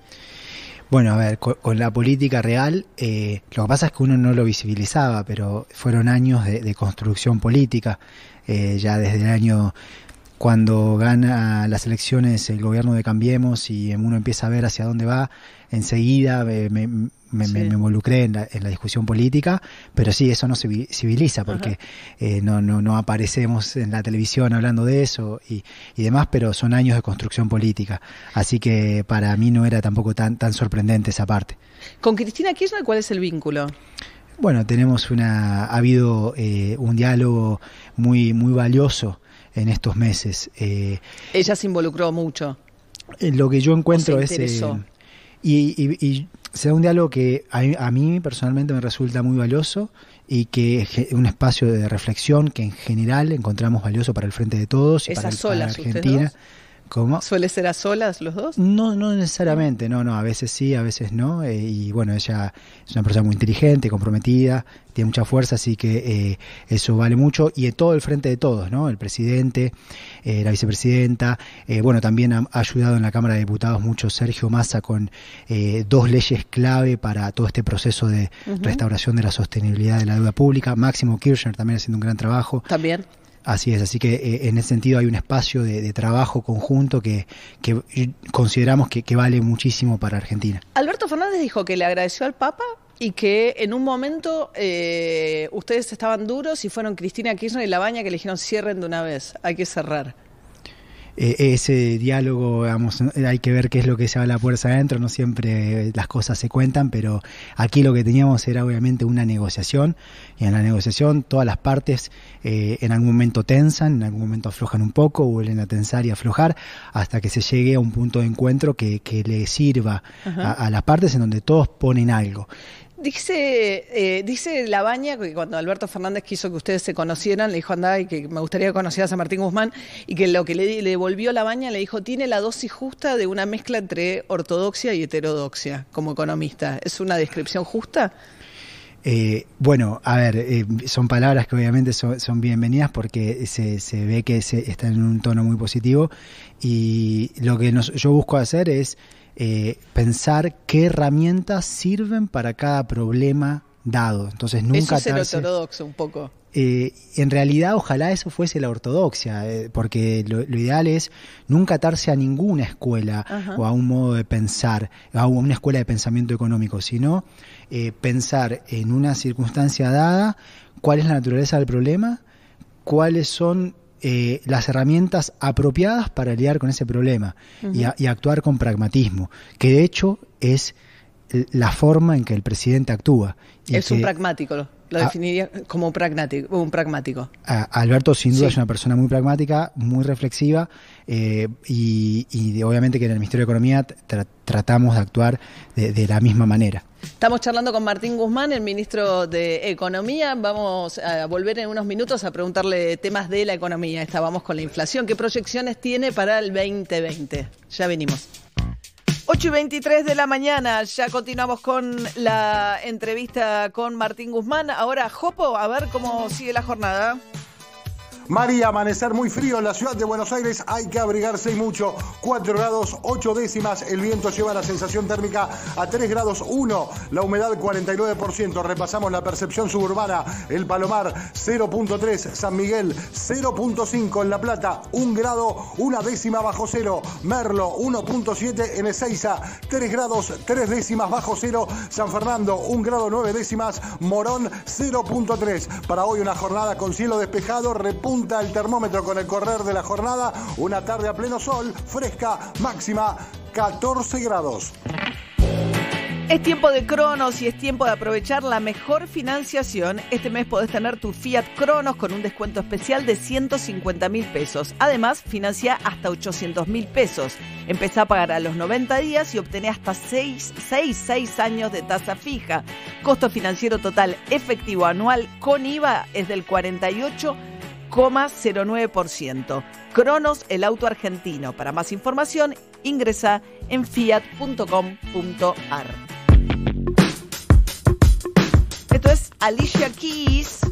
Bueno, a ver, co- con, la política real, eh, lo que pasa es que uno no lo visibilizaba, pero fueron años de, de construcción política, eh, ya desde el año cuando gana las elecciones el gobierno de Cambiemos y uno empieza a ver hacia dónde va, enseguida me, me- me- me- Sí. me involucré en la, en la discusión política, pero sí, eso no se civiliza porque eh, no, no, no aparecemos en la televisión hablando de eso y, y demás, pero son años de construcción política, así que para mí no era tampoco tan, tan sorprendente esa parte. Con Cristina Kirchner, ¿cuál es el vínculo? Bueno, tenemos una, ha habido eh, un diálogo muy, muy valioso en estos meses. eh, Ella se involucró mucho. Lo que yo encuentro ¿O se es... eh? Y, y- y se da un diálogo que a, mí- a mí personalmente me resulta muy valioso y que es un espacio de reflexión que en general encontramos valioso para el frente de todos y ¿Es para, el- para solas Argentina. ¿Cómo? ¿Suele ser a solas los dos? No, no necesariamente, no, no, a veces sí, a veces no. eh, y bueno, ella es una persona muy inteligente, comprometida, tiene mucha fuerza, así que eh, eso vale mucho. Y en todo el frente de todos, ¿no? El presidente, eh, la vicepresidenta, eh, bueno, también ha, ayudado en la Cámara de Diputados mucho Sergio Massa con eh, dos leyes clave para todo este proceso de restauración de la sostenibilidad de la deuda pública. Máximo Kirchner también haciendo un gran trabajo. También. Así es, así que eh, en ese sentido hay un espacio de, trabajo conjunto que, consideramos que, que vale muchísimo para Argentina. Alberto Fernández dijo que le agradeció al Papa y que en un momento eh, ustedes estaban duros y fueron Cristina Kirchner y Labaña que le dijeron cierren de una vez, hay que cerrar. Eh, ese diálogo, hay que ver qué es lo que se va a la fuerza adentro, no siempre las cosas se cuentan, pero aquí lo que teníamos era obviamente una negociación y en la negociación todas las partes eh, en algún momento tensan, en algún momento aflojan un poco, vuelven a tensar y aflojar hasta que se llegue a un punto de encuentro que, que le sirva a, a las partes en donde todos ponen algo. Dice, eh, dice Labaña que cuando Alberto Fernández quiso que ustedes se conocieran, le dijo anda y que me gustaría que conocieras a Martín Guzmán y que lo que le, le devolvió Labaña le dijo tiene la dosis justa de una mezcla entre ortodoxia y heterodoxia como economista. ¿Es una descripción justa? Eh, bueno, a ver, eh, son palabras que obviamente son, son bienvenidas porque se, se ve que se está en un tono muy positivo y lo que nos- yo busco hacer es eh, pensar qué herramientas sirven para cada problema dado. Entonces nunca Eso es el ortodoxo un poco. eh, en realidad ojalá eso fuese la ortodoxia, eh, porque lo, lo ideal es nunca atarse a ninguna escuela Ajá. o a un modo de pensar, a una escuela de pensamiento económico, sino eh, pensar en una circunstancia dada cuál es la naturaleza del problema, cuáles son eh, las herramientas apropiadas para lidiar con ese problema y, a- y actuar con pragmatismo, que de hecho es la forma en que el presidente actúa. y Es un pragmático, lo, Ah. definiría como un pragmático. Un pragmático. a- Alberto sin duda Sí. es una persona muy pragmática, muy reflexiva eh, y, obviamente que en el Ministerio de Economía tra- tratamos de actuar de, de la misma manera. Estamos charlando con Martín Guzmán, el ministro de Economía. Vamos a volver en unos minutos a preguntarle temas de la economía. Estábamos con la inflación. ¿Qué proyecciones tiene para el 2020? Ya venimos. 8 y 23 de la mañana, ya continuamos con la entrevista con Martín Guzmán. Ahora, Jopo, a ver cómo sigue la jornada. María, amanecer muy frío en la ciudad de Buenos Aires, hay que abrigarse y mucho. 4 grados 8 décimas, el viento lleva la sensación térmica a 3 grados 1, la humedad 49%. Repasamos la percepción suburbana, el Palomar 0.3, San Miguel 0.5 en La Plata, 1 grado, una décima bajo cero, Merlo 1.7 en Ezeiza, 3 grados 3 décimas bajo cero, San Fernando 1 grado 9 décimas, Morón 0.3. Para hoy una jornada con cielo despejado, el termómetro con el correr de la jornada, una tarde a pleno sol, fresca, máxima 14 grados. Es tiempo de Cronos y es tiempo de aprovechar la mejor financiación. Este mes podés tener tu Fiat Cronos con un descuento especial de 150 mil pesos. Además, financia hasta 800 mil pesos. Empezá a pagar a los 90 días y obtené hasta 6, 6, 6 años de tasa fija. Costo financiero total efectivo anual con IVA es del 48,09%. Cronos, el auto argentino. Para más información, ingresa en fiat.com.ar. Esto es Alicia Keys.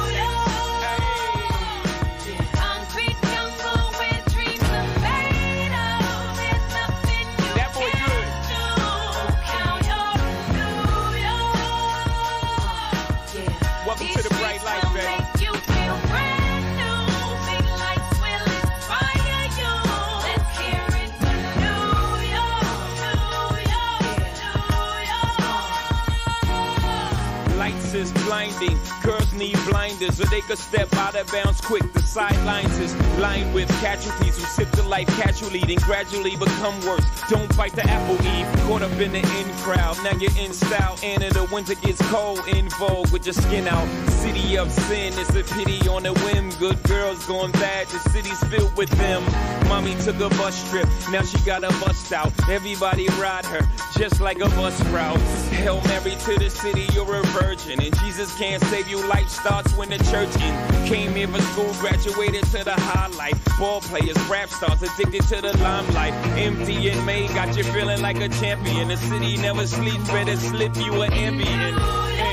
need blinders, or they could step out of bounds quick. The sidelines is lined with casualties who sip the life casually, then gradually become worse. Don't fight the apple eve, caught up in the in crowd. Now you're in style, and in the winter gets cold, in vogue with your skin out. City of sin, it's a pity on a whim. Good girls going bad, the city's filled with them. Mommy took a bus trip, now she got a bust out. Everybody ride her, just like a bus route. Hail Mary to the city, you're a virgin. And Jesus can't save you, life starts when the church in. Came here for school, graduated to the highlight. Ball players, rap stars, addicted to the limelight. Empty and May got you feeling like a champion. The city never sleeps, better slip you an ambient.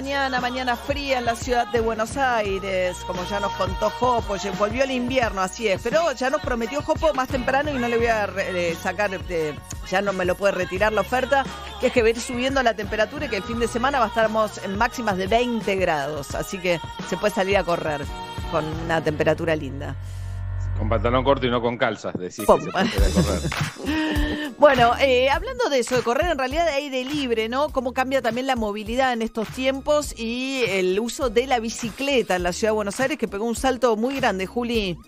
Mañana, mañana fría en la ciudad de Buenos Aires, como ya nos contó Jopo, volvió el invierno, así es, pero ya nos prometió Jopo más temprano y no le voy a eh, sacar, eh, ya no me lo puede retirar la oferta, que es que va a ir subiendo la temperatura y que el fin de semana va a estar en máximas de 20 grados, así que se puede salir a correr con una temperatura linda. Con pantalón corto y no con calzas, decís Pum. que se puede correr. Bueno, eh, hablando de eso, de correr en realidad de aire libre, ¿no? Cómo cambia también la movilidad en estos tiempos y el uso de la bicicleta en la ciudad de Buenos Aires, que pegó un salto muy grande, Juli.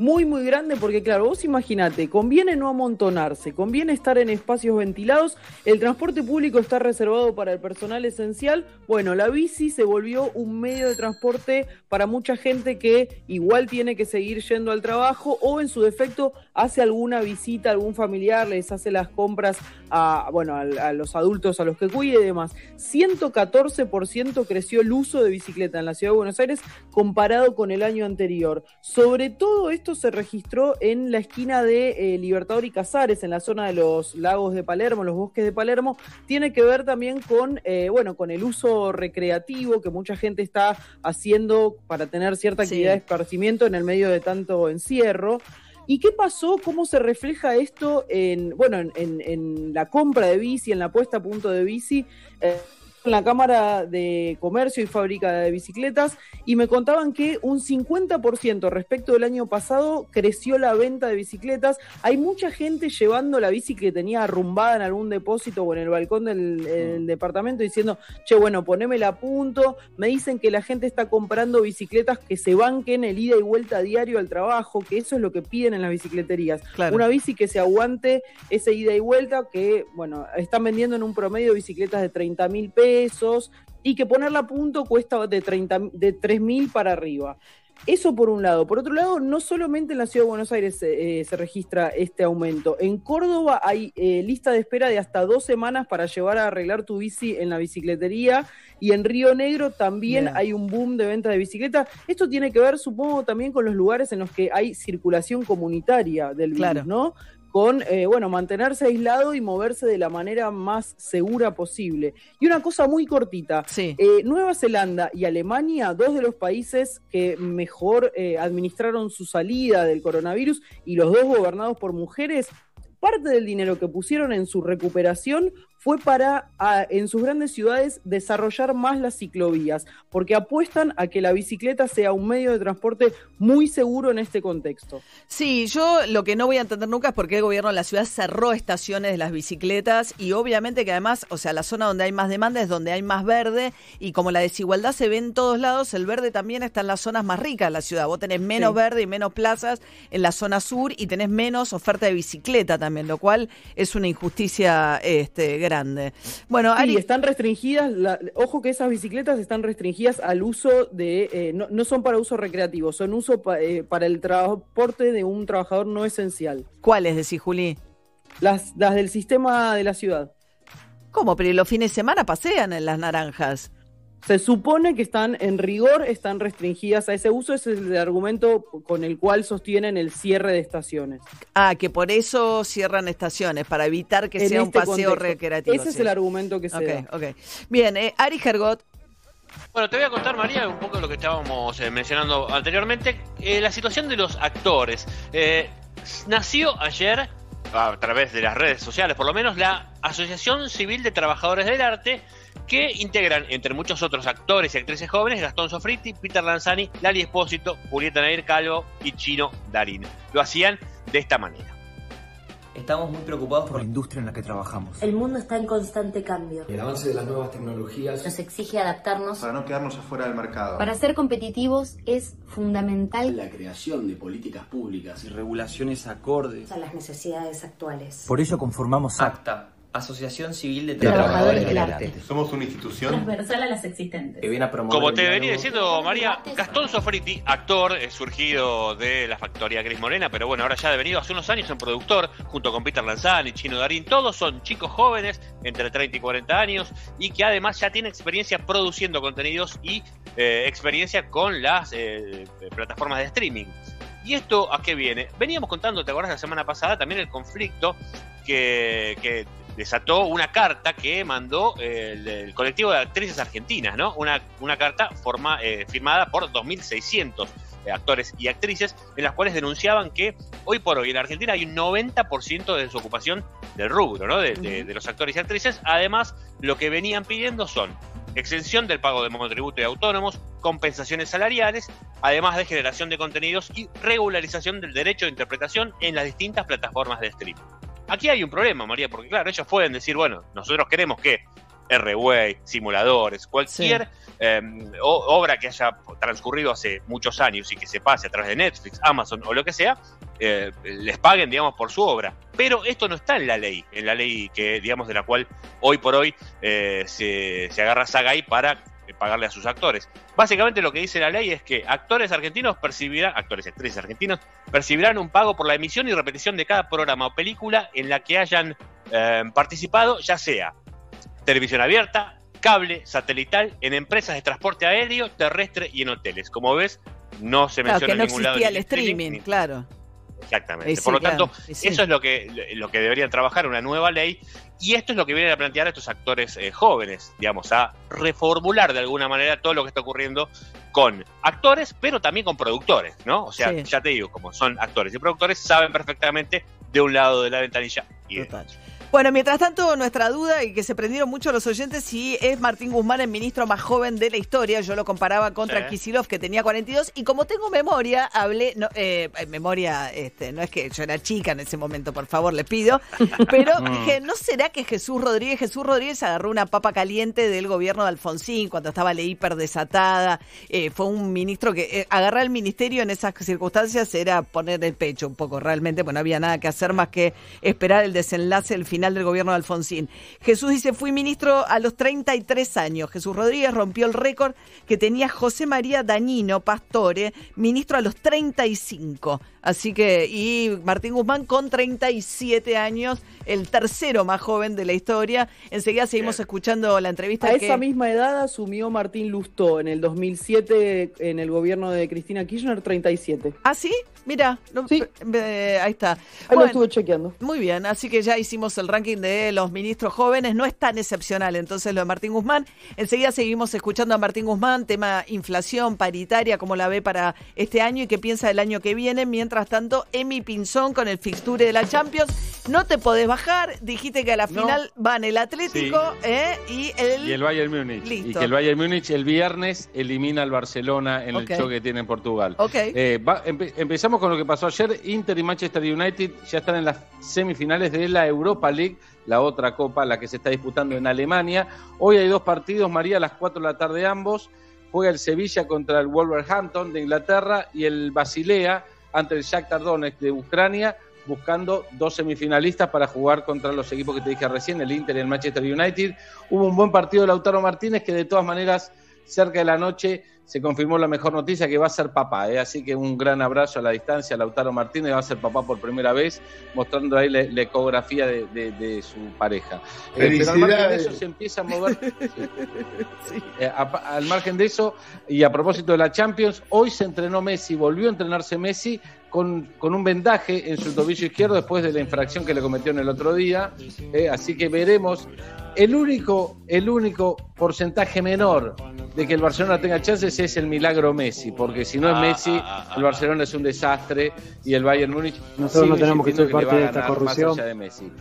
Muy, muy grande porque, claro, vos imagínate, conviene no amontonarse, conviene estar en espacios ventilados, el transporte público está reservado para el personal esencial, bueno, la bici se volvió un medio de transporte para mucha gente que igual tiene que seguir yendo al trabajo o en su defecto hace alguna visita a algún familiar, les hace las compras a, bueno, a, a los adultos a los que cuide y demás. 114% creció el uso de bicicleta en la ciudad de Buenos Aires comparado con el año anterior. Sobre todo esto se registró en la esquina de eh, Libertador y Casares, en la zona de los lagos de Palermo, los bosques de Palermo. Tiene que ver también con, eh, bueno, con el uso recreativo que mucha gente está haciendo para tener cierta Sí. actividad de esparcimiento en el medio de tanto encierro. ¿Y qué pasó? ¿Cómo se refleja esto en, bueno, en, en- la compra de bici, en la puesta a punto de bici? Eh, en la Cámara de Comercio y Fábrica de Bicicletas y me contaban que un 50% respecto del año pasado creció la venta de bicicletas. Hay mucha gente llevando la bici que tenía arrumbada en algún depósito o en el balcón del el departamento diciendo, che, bueno, ponémela a punto. Me dicen que la gente está comprando bicicletas que se banquen el ida y vuelta diario al trabajo, que eso es lo que piden en las bicicleterías. Claro. Una bici que se aguante ese ida y vuelta, que, bueno, están vendiendo en un promedio bicicletas de 30 mil pesos y que ponerla a punto cuesta de, 30, de 3 mil para arriba. Eso por un lado. Por otro lado, no solamente en la ciudad de Buenos Aires eh, se registra este aumento. En Córdoba hay eh, lista de espera de hasta dos semanas para llevar a arreglar tu bici en la bicicletería. Y en Río Negro también hay un boom de venta de bicicletas. Esto tiene que ver, supongo, también con los lugares en los que hay circulación comunitaria del virus, Claro. ¿no? Con, eh, bueno, mantenerse aislado y moverse de la manera más segura posible. Y una cosa muy cortita, eh, Nueva Zelanda y Alemania, dos de los países que mejor eh, administraron su salida del coronavirus y los dos gobernados por mujeres, parte del dinero que pusieron en su recuperación fue para a- en sus grandes ciudades desarrollar más las ciclovías, porque apuestan a que la bicicleta sea un medio de transporte muy seguro en este contexto. Sí, yo lo que no voy a entender nunca es por qué el gobierno de la ciudad cerró estaciones de las bicicletas y obviamente que además, o sea, la zona donde hay más demanda es donde hay más verde y como la desigualdad se ve en todos lados, el verde también está en las zonas más ricas de la ciudad. Vos tenés menos Sí. verde y menos plazas en la zona sur y tenés menos oferta de bicicleta también, lo cual es una injusticia este, grande. Bueno, Sí, Ari, están restringidas, la- ojo que esas bicicletas están restringidas al uso de, eh, no, no son para uso recreativo, son uso pa- eh, para el transporte de un trabajador no esencial. ¿cuáles decís, Juli? Las, las del sistema de la ciudad. ¿Cómo? Pero los fines de semana pasean en las naranjas. Se supone que están, en rigor, están restringidas a ese uso, ese es el argumento con el cual sostienen el cierre de estaciones. Ah, que por eso cierran estaciones, para evitar que En sea un este paseo contexto. recreativo. Ese es el argumento que se da. Bien, eh, Ari Gergot, Bueno, te voy a contar, María, un poco de lo que estábamos eh, mencionando anteriormente. Eh, la situación de los actores. Eh, nació ayer, a través de las redes sociales por lo menos, la Asociación Civil de Trabajadores del Arte, que integran, entre muchos otros actores y actrices jóvenes, Gastón Sofriti, Peter Lanzani, Lali Espósito, Julieta Nair Calvo y Chino Darín. Lo hacían de esta manera. Estamos muy preocupados por la industria en la que trabajamos. El mundo está en constante cambio. El avance de las nuevas tecnologías Nos exige adaptarnos. Para no quedarnos afuera del mercado. Para ser competitivos es fundamental la creación de políticas públicas y regulaciones acordes. a las necesidades actuales. Por ello conformamos ACTA, Asociación Civil de, Trabajadores del Arte. Somos una institución Transversal a las existentes. que viene a promover Como te venía diciendo María, Gastón Sofriti, actor eh, surgido de la factoría Gris Morena, pero bueno, ahora ya ha devenido hace unos años en productor, junto con Peter Lanzani, Chino Darín, todos son chicos jóvenes, entre 30 y 40 años, y que además ya tienen experiencia produciendo contenidos y eh, experiencia con las eh, plataformas de streaming. ¿Y esto a qué viene? Veníamos contando, ¿te acuerdas la semana pasada? También el conflicto que, que desató una carta que mandó eh, el, el colectivo de actrices argentinas, ¿no? Una, una carta forma, eh, firmada por 2.600 eh, actores y actrices, en las cuales denunciaban que hoy por hoy en Argentina hay un 90% de desocupación del rubro, ¿no? De, de- de los actores y actrices. Además, lo que venían pidiendo son exención del pago de monotributo y autónomos, compensaciones salariales, además de generación de contenidos y regularización del derecho de interpretación en las distintas plataformas de streaming. Aquí hay un problema, María, porque claro, ellos pueden decir, bueno, nosotros queremos que R-Way, simuladores, cualquier eh, o- obra que haya transcurrido hace muchos años y que se pase a través de Netflix, Amazon o lo que sea, eh, les paguen, digamos, por su obra. Pero esto no está en la ley, en la ley que, digamos, de la cual hoy por hoy eh, se, se agarra Sagay para pagarle a sus actores. Básicamente lo que dice la ley es que actores argentinos percibirán, actores y actrices argentinos, percibirán un pago por la emisión y repetición de cada programa o película en la que hayan eh, participado, ya sea televisión abierta, cable, satelital, en empresas de transporte aéreo, terrestre y en hoteles. Como ves, no se claro, menciona que no en ningún lado el streaming, ni- claro. Exactamente. Eh, sí, Por lo claro, tanto, sí, sí. eso es lo que, lo que deberían trabajar, una nueva ley. Y esto es lo que vienen a plantear estos actores eh, jóvenes, digamos, a reformular de alguna manera todo lo que está ocurriendo con actores, pero también con productores, ¿no? O sea, Sí. ya te digo, como son actores y productores, saben perfectamente de un lado de la ventanilla y de. Bueno, mientras tanto, nuestra duda y que se prendieron mucho los oyentes si es Martín Guzmán el ministro más joven de la historia. Yo lo comparaba contra Sí. Kisilov, que tenía 42. Y como tengo memoria, hablé. No, eh, eh, memoria, este, no es que yo era chica en ese momento, por favor, les pido. Pero Mm. dije, ¿no será que Jesús Rodríguez, Jesús Rodríguez agarró una papa caliente del gobierno de Alfonsín cuando estaba la hiper desatada? Eh, fue un ministro que eh, agarrar el ministerio en esas circunstancias era poner el pecho un poco realmente, bueno, no había nada que hacer más que esperar el desenlace, el final final del gobierno de Alfonsín. Jesús dice, fui ministro a los 33 años. Jesús Rodríguez rompió el récord que tenía José María Dañino Pastore, ministro a los 35. Así que, y Martín Guzmán con 37 años, el tercero más joven de la historia. Enseguida seguimos escuchando la entrevista A que... esa misma edad asumió Martín Lustó en el 2007 en el gobierno de Cristina Kirchner 37. ¿Ah, sí? Mira, no- eh, ahí está. Ahí lo Bueno, estuve chequeando. Muy bien, así que ya hicimos el ranking de los ministros jóvenes, no es tan excepcional entonces lo de Martín Guzmán. Enseguida seguimos escuchando a Martín Guzmán, tema inflación paritaria, cómo la ve para este año y qué piensa del año que viene. Mientras tanto, Emi Pinzón con el fixture de la Champions. No te podés bajar, dijiste que a la No. final van el Atlético ¿eh? y el... Y el Bayern Múnich. Listo. Y que el Bayern Múnich el viernes elimina al Barcelona en el choque que tiene en Portugal. Ok. Eh, va- empe- empezamos con lo que pasó ayer. Inter y Manchester United ya están en las semifinales de la Europa League, la otra copa, la que se está disputando en Alemania. Hoy hay dos partidos, María, a las 4 de la tarde ambos. Juega el Sevilla contra el Wolverhampton de Inglaterra y el Basilea ante el Shakhtar Donetsk de Ucrania, buscando dos semifinalistas para jugar contra los equipos que te dije recién, el Inter y el Manchester United. Hubo un buen partido de Lautaro Martínez que de todas maneras cerca de la noche se confirmó la mejor noticia que va a ser papá, ¿eh? así que un gran abrazo a la distancia a Lautaro Martínez, va a ser papá por primera vez, mostrando ahí la, la ecografía de, de- de su pareja. Eh, pero al margen de eso se empieza a mover. Eh, a- al margen de eso, y a propósito de la Champions, hoy se entrenó Messi, volvió a entrenarse Messi con, con un vendaje en su tobillo izquierdo después de la infracción que le cometió en el otro día. eh, así que veremos. El único, el único porcentaje menor de que el Barcelona tenga chances es el milagro Messi, porque si no es Ah, Messi, ah, ah, el Barcelona es un desastre y el Bayern Múnich Nosotros no tenemos que ser parte le de esta corrupción. de Messi.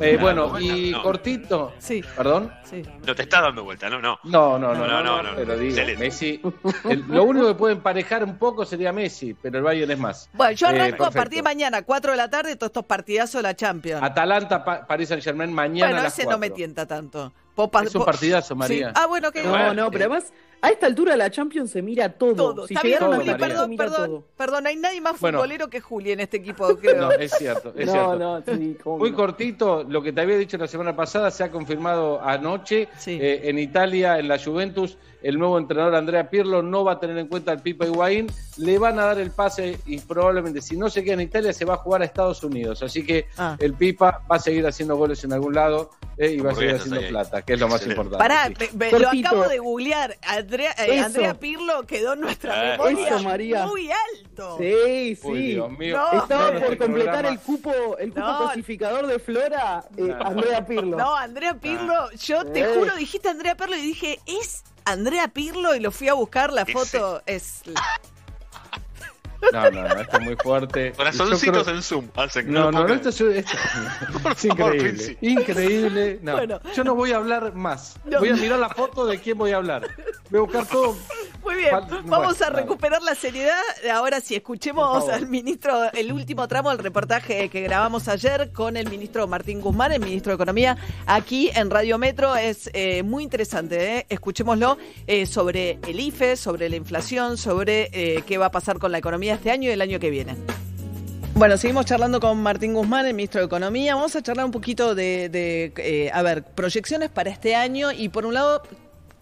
Eh, bueno, y cortito. Sí. ¿Perdón? Sí. No te estás dando vuelta, ¿no? No. No, no, no, No, no, no. Pero digo. Messi. el- lo único que puede emparejar un poco sería Messi, pero el Bayern es más. Bueno, yo Eh, arranco a perfecto. partir de mañana, 4 de la tarde, todos estos partidazos de la Champions. Atalanta, Pa- Paris Saint Germain mañana bueno, a las ese no me 4. tienta tanto. Popa- Es un partidazo, Sí. María. Ah, bueno, que No, no, pero además, a esta altura la Champions se mira todo. Todo. Si Está bien, a Juli, la final, se perdón, mira perdón, todo. perdón, hay nadie más Bueno. futbolero que Juli en este equipo. creo. No, es cierto, es No, cierto. no, sí, Muy no. cortito, lo que te había dicho la semana pasada se ha confirmado anoche. Eh, en Italia, en la Juventus, el nuevo entrenador Andrea Pirlo no va a tener en cuenta al Pipa Higuaín. Le van a dar el pase y probablemente, si no se queda en Italia, se va a jugar a Estados Unidos. Así que Ah. el Pipa va a seguir haciendo goles en algún lado eh, y va a seguir haciendo ahí. plata, que es lo más importante. Pará, sí. me- me- lo acabo de googlear. Andrea, eh. Andrea Pirlo quedó en nuestra Ah, memoria eso, María. muy alto. Sí, sí. Uy, Dios mío. No. Estaba por este completar programa- el cupo, el cupo No. cosificador de Flora, eh, Andrea Pirlo. No, Andrea Pirlo, yo te Eh. juro, dijiste Andrea Pirlo y dije, ¿es Andrea Pirlo? Y lo fui a buscar, la Ese. foto es... No, no, no, esto es muy fuerte. Corazoncitos creo- en Zoom hacen. No, no, no, esto esto- Por es favor, increíble. Pinci. Increíble. No, Bueno. yo no voy a hablar más. No. Voy a mirar la foto de quién voy a hablar. Voy a buscar todo. Muy bien, vamos bueno, a recuperar la seriedad. Ahora sí, escuchemos favor. al ministro, el último tramo del reportaje que grabamos ayer con el ministro Martín Guzmán, el ministro de Economía, aquí en Radio Metro. Es eh, muy interesante, ¿eh? escuchémoslo, eh, sobre el IFE, sobre la inflación, sobre eh, qué va a pasar con la economía este año y el año que viene. Bueno, seguimos charlando con Martín Guzmán, el ministro de Economía. Vamos a charlar un poquito de, eh, a ver, proyecciones para este año y por un lado,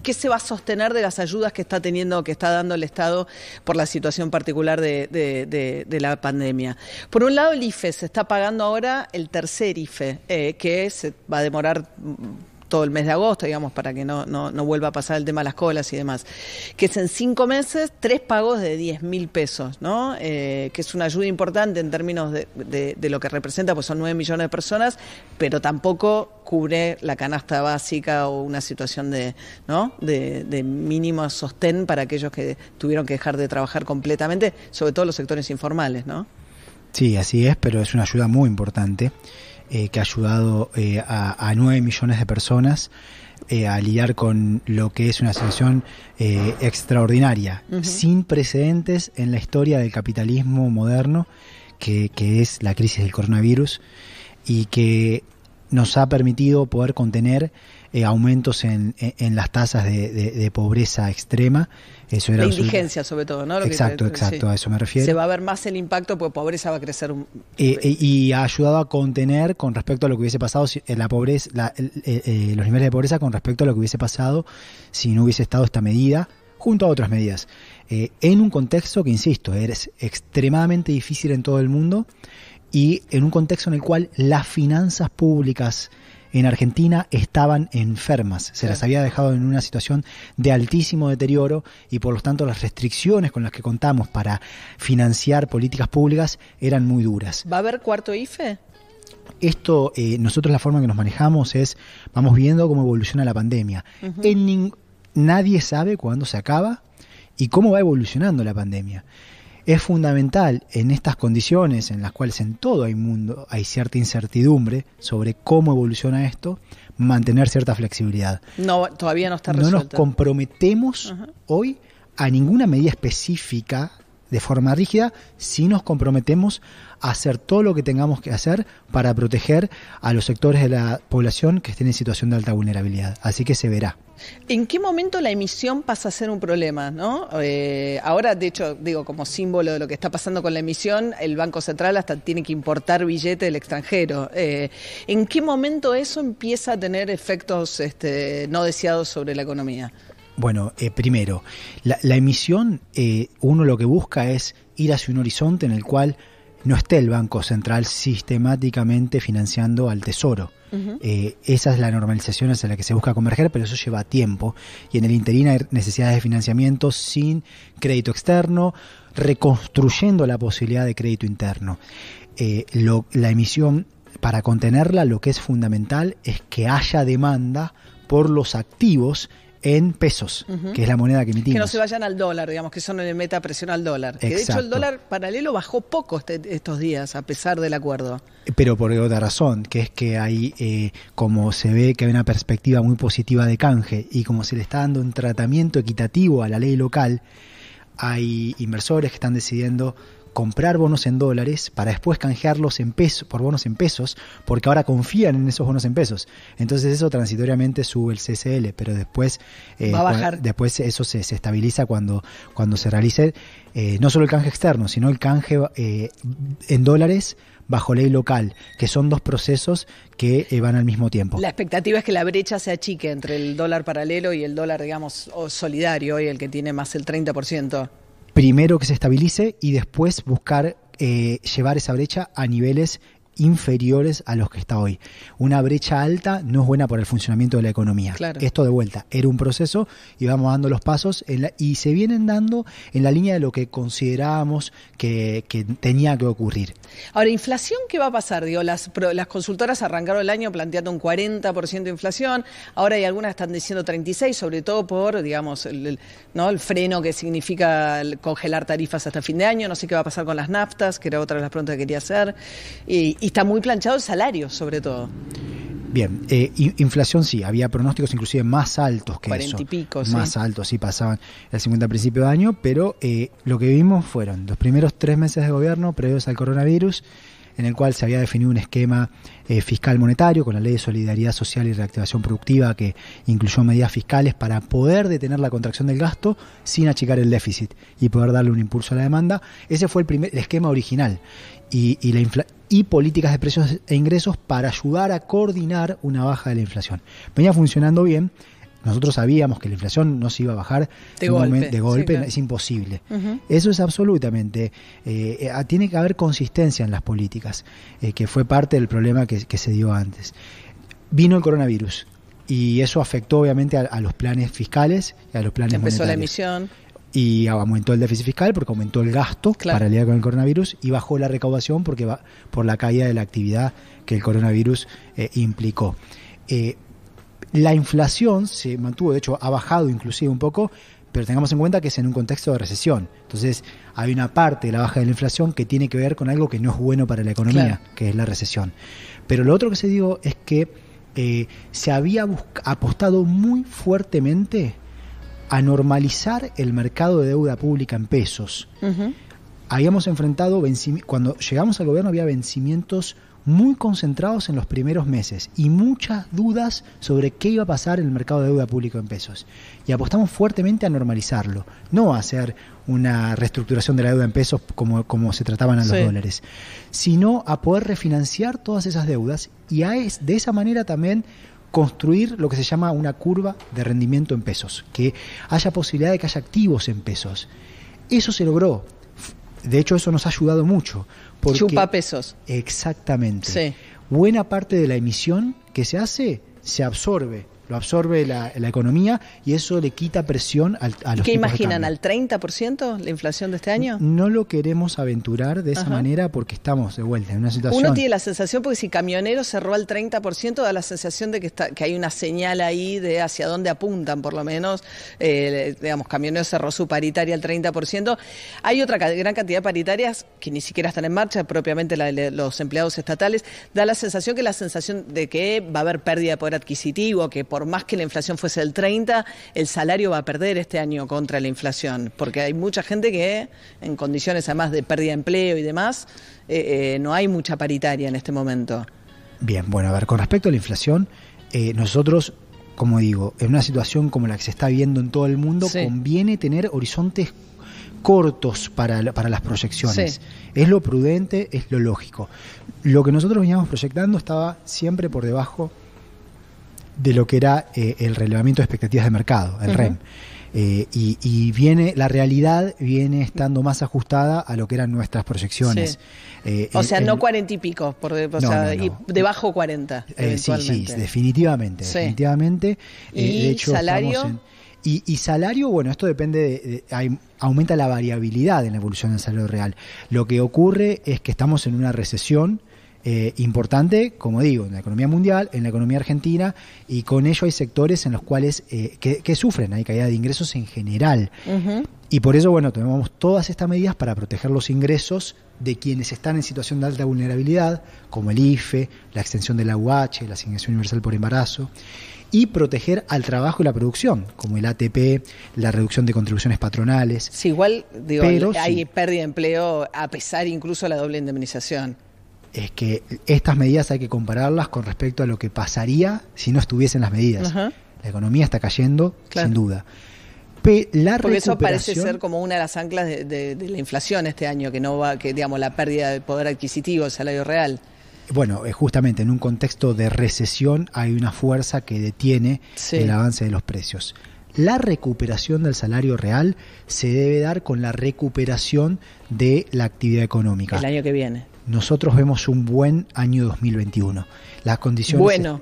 ¿qué se va a sostener de las ayudas que está teniendo, que está dando el Estado por la situación particular de, la pandemia? Por un lado, el IFE se está pagando ahora el tercer IFE, eh, que se va a demorar todo el mes de agosto, digamos, para que no, no, no vuelva a pasar el tema de las colas y demás, que es en cinco meses tres pagos de 10 mil pesos, ¿no? Eh, que es una ayuda importante en términos de, de- de lo que representa, pues son 9 millones de personas, pero tampoco cubre la canasta básica o una situación de, ¿no? de, de mínimo sostén para aquellos que tuvieron que dejar de trabajar completamente, sobre todo los sectores informales, ¿no? Sí, así es, pero es una ayuda muy importante eh, que ha ayudado eh, a, a 9 millones de personas eh, a lidiar con lo que es una situación eh, extraordinaria, sin precedentes en la historia del capitalismo moderno, que, que es la crisis del coronavirus, y que nos ha permitido poder contener eh, aumentos en, en- en las tasas de, de- de pobreza extrema. Eso era La indigencia, sobre todo, ¿no? Lo que- Exacto, sí. exacto, a eso me refiero. Se va a ver más el impacto porque pobreza va a crecer. un- Eh, eh, y ha ayudado a contener con respecto a lo que hubiese pasado si- eh, la pobreza, la- eh, los niveles de pobreza con respecto a lo que hubiese pasado si no hubiese estado esta medida junto a otras medidas. En un contexto que, insisto, es extremadamente difícil en todo el mundo y en un contexto en el cual las finanzas públicas en Argentina estaban enfermas, se las había dejado en una situación de altísimo deterioro y por lo tanto las restricciones con las que contamos para financiar políticas públicas eran muy duras. ¿Va a haber cuarto IFE? Esto, eh, nosotros la forma en que nos manejamos es, vamos viendo cómo evoluciona la pandemia. En nin- nadie sabe cuándo se acaba y cómo va evolucionando la pandemia. Es fundamental en estas condiciones en las cuales en todo el mundo hay cierta incertidumbre sobre cómo evoluciona esto, mantener cierta flexibilidad. No, todavía no está No nos resuelto. comprometemos hoy a ninguna medida específica de forma rígida, sí nos comprometemos a hacer todo lo que tengamos que hacer para proteger a los sectores de la población que estén en situación de alta vulnerabilidad. Así que se verá. ¿En qué momento la emisión pasa a ser un problema? ¿no? Eh, ahora, de hecho, digo, como símbolo de lo que está pasando con la emisión, el Banco Central hasta tiene que importar billete del extranjero. Eh, ¿En qué momento eso empieza a tener efectos este, no deseados sobre la economía? Bueno, eh, primero, la, la emisión, eh, uno lo que busca es ir hacia un horizonte en el cual no esté el Banco Central sistemáticamente financiando al Tesoro. Eh, esa es la normalización hacia la que se busca converger, pero eso lleva tiempo. Y en el interín hay necesidades de financiamiento sin crédito externo, reconstruyendo la posibilidad de crédito interno. Eh, lo- la emisión, para contenerla, lo que es fundamental es que haya demanda por los activos en pesos, que es la moneda que emitimos. Que no se vayan al dólar, digamos, que eso no le meta presión al dólar. Que de hecho el dólar paralelo bajó poco este- estos días, a pesar del acuerdo. Pero por otra razón, que es que hay, eh, como se ve que hay una perspectiva muy positiva de canje y como se le está dando un tratamiento equitativo a la ley local, hay inversores que están decidiendo comprar bonos en dólares para después canjearlos en pesos, por bonos en pesos, porque ahora confían en esos bonos en pesos. Entonces eso transitoriamente sube el CCL, pero después, eh, Va a bajar. después eso se, se estabiliza cuando, cuando se realice eh, no solo el canje externo, sino el canje eh, en dólares bajo ley local, que son dos procesos que eh, van al mismo tiempo. La expectativa es que la brecha se achique entre el dólar paralelo y el dólar, digamos, solidario, hoy el que tiene más el 30%. Primero que se estabilice y después buscar eh, llevar esa brecha a niveles inferiores a los que está hoy. Una brecha alta no es buena para el funcionamiento de la economía. Claro. Esto de vuelta, era un proceso y vamos dando los pasos en la- y se vienen dando en la línea de lo que considerábamos que, que tenía que ocurrir. Ahora, ¿inflación qué va a pasar? Digo, las, consultoras arrancaron el año planteando un 40% de inflación, ahora hay algunas que están diciendo 36, sobre todo por, digamos, el, el- ¿no? el freno que significa el congelar tarifas hasta fin de año, no sé qué va a pasar con las naftas, que era otra de las preguntas que quería hacer, y, y está muy planchado el salario, sobre todo. Bien, eh, in- inflación sí, había pronósticos inclusive más altos que 40 eso. y pico, sí. Más altos, sí, pasaban el 50 a principio de año, pero eh, lo que vimos fueron los primeros tres meses de gobierno previos al coronavirus, en el cual se había definido un esquema eh, fiscal monetario con la ley de solidaridad social y reactivación productiva que incluyó medidas fiscales para poder detener la contracción del gasto sin achicar el déficit y poder darle un impulso a la demanda. Ese fue el primer el esquema original y, y la infla- y políticas de precios e ingresos para ayudar a coordinar una baja de la inflación. Venía funcionando bien. Nosotros sabíamos que la inflación no se iba a bajar De golpe, momen- de sí, golpe, claro. es imposible. Eso es absolutamente. eh, eh, tiene que haber consistencia en las políticas, eh, que fue parte del problema que, que se dio antes. Vino el coronavirus y eso afectó obviamente a, a los planes fiscales y a los planes Empezó la monetarios. emisión. Y aumentó el déficit fiscal porque aumentó el gasto Claro. para lidiar con el coronavirus y bajó la recaudación porque va por la caída de la actividad que el coronavirus eh, implicó. Eh, la inflación se mantuvo, de hecho ha bajado inclusive un poco, pero tengamos en cuenta que es en un contexto de recesión. Entonces hay una parte de la baja de la inflación que tiene que ver con algo que no es bueno para la economía, Claro. que es la recesión. Pero lo otro que se dio es que eh, se había apostado muy fuertemente a normalizar el mercado de deuda pública en pesos. Habíamos enfrentado, cuando llegamos al gobierno había vencimientos muy concentrados en los primeros meses y muchas dudas sobre qué iba a pasar en el mercado de deuda público en pesos. Y apostamos fuertemente a normalizarlo, no a hacer una reestructuración de la deuda en pesos como, como se trataban a los Sí. dólares, sino a poder refinanciar todas esas deudas y a es- de esa manera también construir lo que se llama una curva de rendimiento en pesos, que haya posibilidad de que haya activos en pesos. Eso se logró. De hecho, eso nos ha ayudado mucho. Porque, Chupa pesos. Exactamente. Sí. Buena parte de la emisión que se hace se absorbe, lo absorbe la, la economía y eso le quita presión al, a los ¿Qué imaginan? ¿Al 30% la inflación de este año? No lo queremos aventurar de esa Ajá. manera porque estamos de vuelta en una situación. Uno tiene la sensación, porque si Camionero cerró al 30%, da la sensación de que, está, que hay una señal ahí de hacia dónde apuntan, por lo menos. Eh, digamos, Camionero cerró su paritaria al 30%. Hay otra gran cantidad de paritarias que ni siquiera están en marcha, propiamente la de los empleados estatales. Da la sensación que la sensación de que va a haber pérdida de poder adquisitivo, que por más que la inflación fuese del 30, el salario va a perder este año contra la inflación, porque hay mucha gente que en condiciones además de pérdida de empleo y demás, eh, eh, no hay mucha paritaria en este momento. Bien, bueno, a ver, con respecto a la inflación, eh, nosotros, como digo, en una situación como la que se está viendo en todo el mundo, Sí. conviene tener horizontes cortos para, la- para las proyecciones. Sí. Es lo prudente, es lo lógico. Lo que nosotros veníamos proyectando estaba siempre por debajo de lo que era eh, el relevamiento de expectativas de mercado, el. REM. Eh, y, y viene, la realidad viene estando más ajustada a lo que eran nuestras proyecciones. Sí. Eh, O sea, el- no cuarenta y pico, por de- o No, sea, no, y no. debajo 40, Eh, sí, definitivamente, Sí. definitivamente. ¿Y de hecho, salario? en- y, y salario, bueno, esto depende, de, de- hay- aumenta la variabilidad en la evolución del salario real. Lo que ocurre es que estamos en una recesión eh, importante, como digo, en la economía mundial, en la economía argentina, y con ello hay sectores en los cuales eh, que, que sufren, hay caída de ingresos en general. Y por eso, bueno, tomamos todas estas medidas para proteger los ingresos de quienes están en situación de alta vulnerabilidad, como el IFE, la extensión de la UH, la asignación universal por embarazo, y proteger al trabajo y la producción, como el ATP, la reducción de contribuciones patronales. Sí, igual, digo, Pero hay sí. pérdida de empleo a pesar incluso de la doble indemnización. Es que estas medidas hay que compararlas con respecto a lo que pasaría si no estuviesen las medidas. Ajá. La economía está cayendo, Claro. sin duda. Pe- la Porque eso parece ser como una de las anclas de, de- de la inflación este año, que no va, que digamos la pérdida de poder adquisitivo, el salario real. Bueno, eh, justamente en un contexto de recesión hay una fuerza que detiene Sí. el avance de los precios. La recuperación del salario real se debe dar con la recuperación de la actividad económica. El año que viene. Nosotros vemos un buen año 2021. Las condiciones Bueno,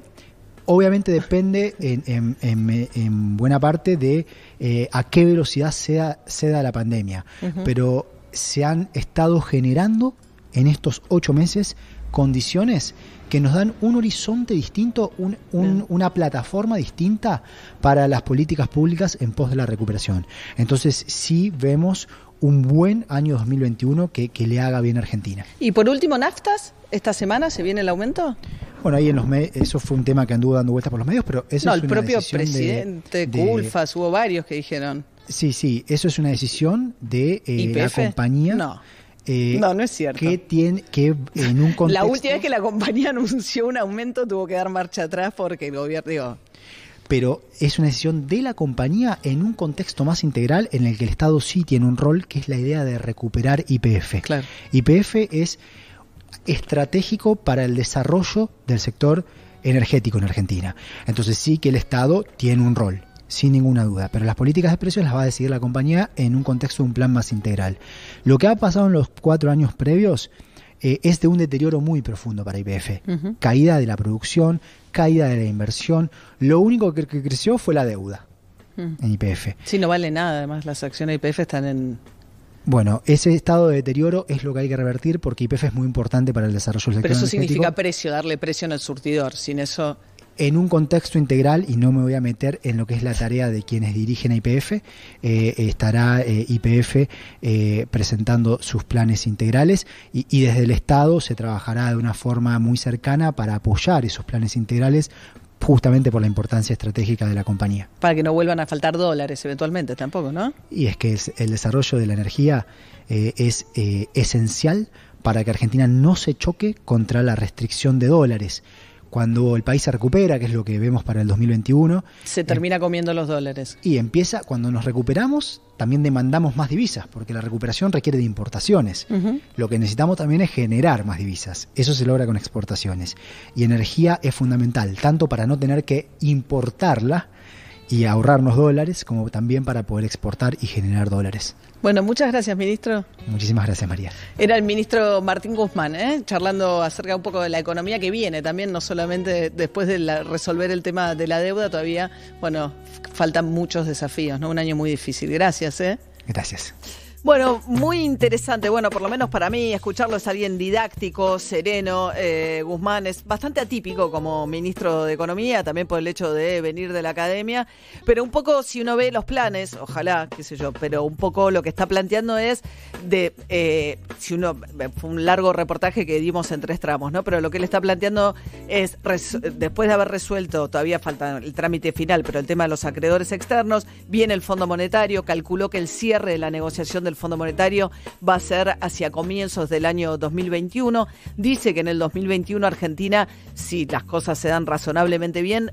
Obviamente depende en, en- en- en buena parte de eh, a qué velocidad sea, se da la pandemia. Pero se han estado generando en estos ocho meses condiciones que nos dan un horizonte distinto, un- un- una plataforma distinta para las políticas públicas en pos de la recuperación. Entonces sí vemos un buen año 2021 que, que le haga bien a Argentina. y por último, naftas, esta semana se viene el aumento. Bueno, ahí en los me- eso fue un tema que anduvo dando vueltas por los medios, pero eso no, es el una propio de- presidente de- Culfas, hubo varios que dijeron. Sí, sí, eso es una decisión de eh, la compañía. No. eh, No, no es cierto. Que tiene que en un contexto. La última vez que la compañía anunció un aumento tuvo que dar marcha atrás porque el gobierno, digo, pero es una decisión de la compañía en un contexto más integral en el que el Estado sí tiene un rol, que es la idea de recuperar IPF. Claro. IPF es estratégico para el desarrollo del sector energético en Argentina. Entonces sí que el Estado tiene un rol, sin ninguna duda, pero las políticas de precios las va a decidir la compañía en un contexto de un plan más integral. Lo que ha pasado en los cuatro años previos eh, es de un deterioro muy profundo para IPF. Caída de la producción, caída de la inversión. Lo único que, que creció fue la deuda mm. en IPF. sí, no vale nada, además las acciones de IPF están en... Bueno, ese estado de deterioro es lo que hay que revertir porque IPF es muy importante para el desarrollo del sector Pero eso energético. significa precio, darle precio en el surtidor, sin eso... en un contexto integral, y no me voy a meter en lo que es la tarea de quienes dirigen a IPF, eh, estará eh, IPF eh, presentando sus planes integrales y, y desde el Estado se trabajará de una forma muy cercana para apoyar esos planes integrales justamente por la importancia estratégica de la compañía. Para que no vuelvan a faltar dólares eventualmente tampoco, ¿no? Y es que es- el desarrollo de la energía eh, es esencial para que Argentina no se choque contra la restricción de dólares. Cuando el país se recupera, que es lo que vemos para el 2021, Se termina comiendo los dólares. y empieza, cuando nos recuperamos, también demandamos más divisas, porque la recuperación requiere de importaciones. Lo que necesitamos también es generar más divisas. Eso se logra con exportaciones. Y energía es fundamental, tanto para no tener que importarla y ahorrarnos dólares, como también para poder exportar y generar dólares. Bueno, muchas gracias, ministro. Muchísimas gracias, María. Era el ministro Martín Guzmán, ¿eh? charlando acerca un poco de la economía que viene también, no solamente después de la- resolver el tema de la deuda, todavía, bueno, faltan muchos desafíos, ¿no? Un año muy difícil. Gracias, ¿eh? Gracias. Bueno, muy interesante. Bueno, por lo menos para mí, escucharlo es alguien didáctico, sereno. Eh, Guzmán es bastante atípico como ministro de Economía, también por el hecho de venir de la academia. Pero un poco, si uno ve los planes, ojalá, qué sé yo, pero un poco lo que está planteando es de. eh, si uno. Fue un largo reportaje que dimos en tres tramos, ¿no? Pero lo que él está planteando es, después de haber resuelto, todavía falta el trámite final, pero el tema de los acreedores externos, viene el Fondo Monetario, calculó que el cierre de la negociación del Fondo Monetario va a ser hacia comienzos del año 2021. Dice que en el 2021 Argentina, si las cosas se dan razonablemente bien,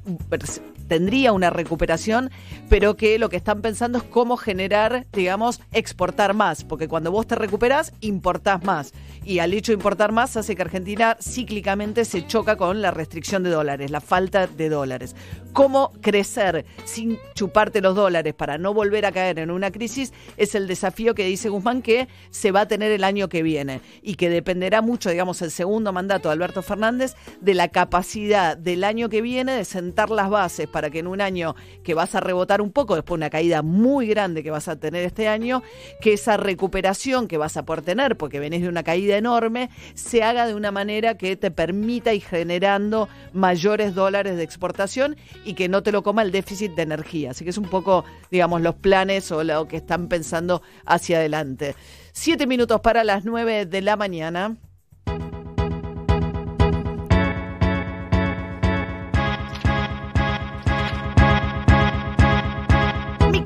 tendría una recuperación, pero que lo que están pensando es cómo generar, digamos, exportar más, porque cuando vos te recuperás, importás más. Y al hecho de importar más hace que Argentina cíclicamente se choca con la restricción de dólares, la falta de dólares. ¿Cómo crecer sin chuparte los dólares para no volver a caer en una crisis? Es el desafío que dice Guzmán que se va a tener el año que viene y que dependerá mucho, digamos, el segundo mandato de Alberto Fernández de la capacidad del año que viene de sentar las bases para que en un año que vas a rebotar un poco, después una caída muy grande que vas a tener este año, que esa recuperación que vas a poder tener, porque venís de una caída enorme, se haga de una manera que te permita ir generando mayores dólares de exportación y que no te lo coma el déficit de energía. Así que es un poco, digamos, los planes o lo que están pensando hacia adelante. Siete minutos para las nueve de la mañana.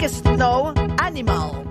Mickey Snow Animal.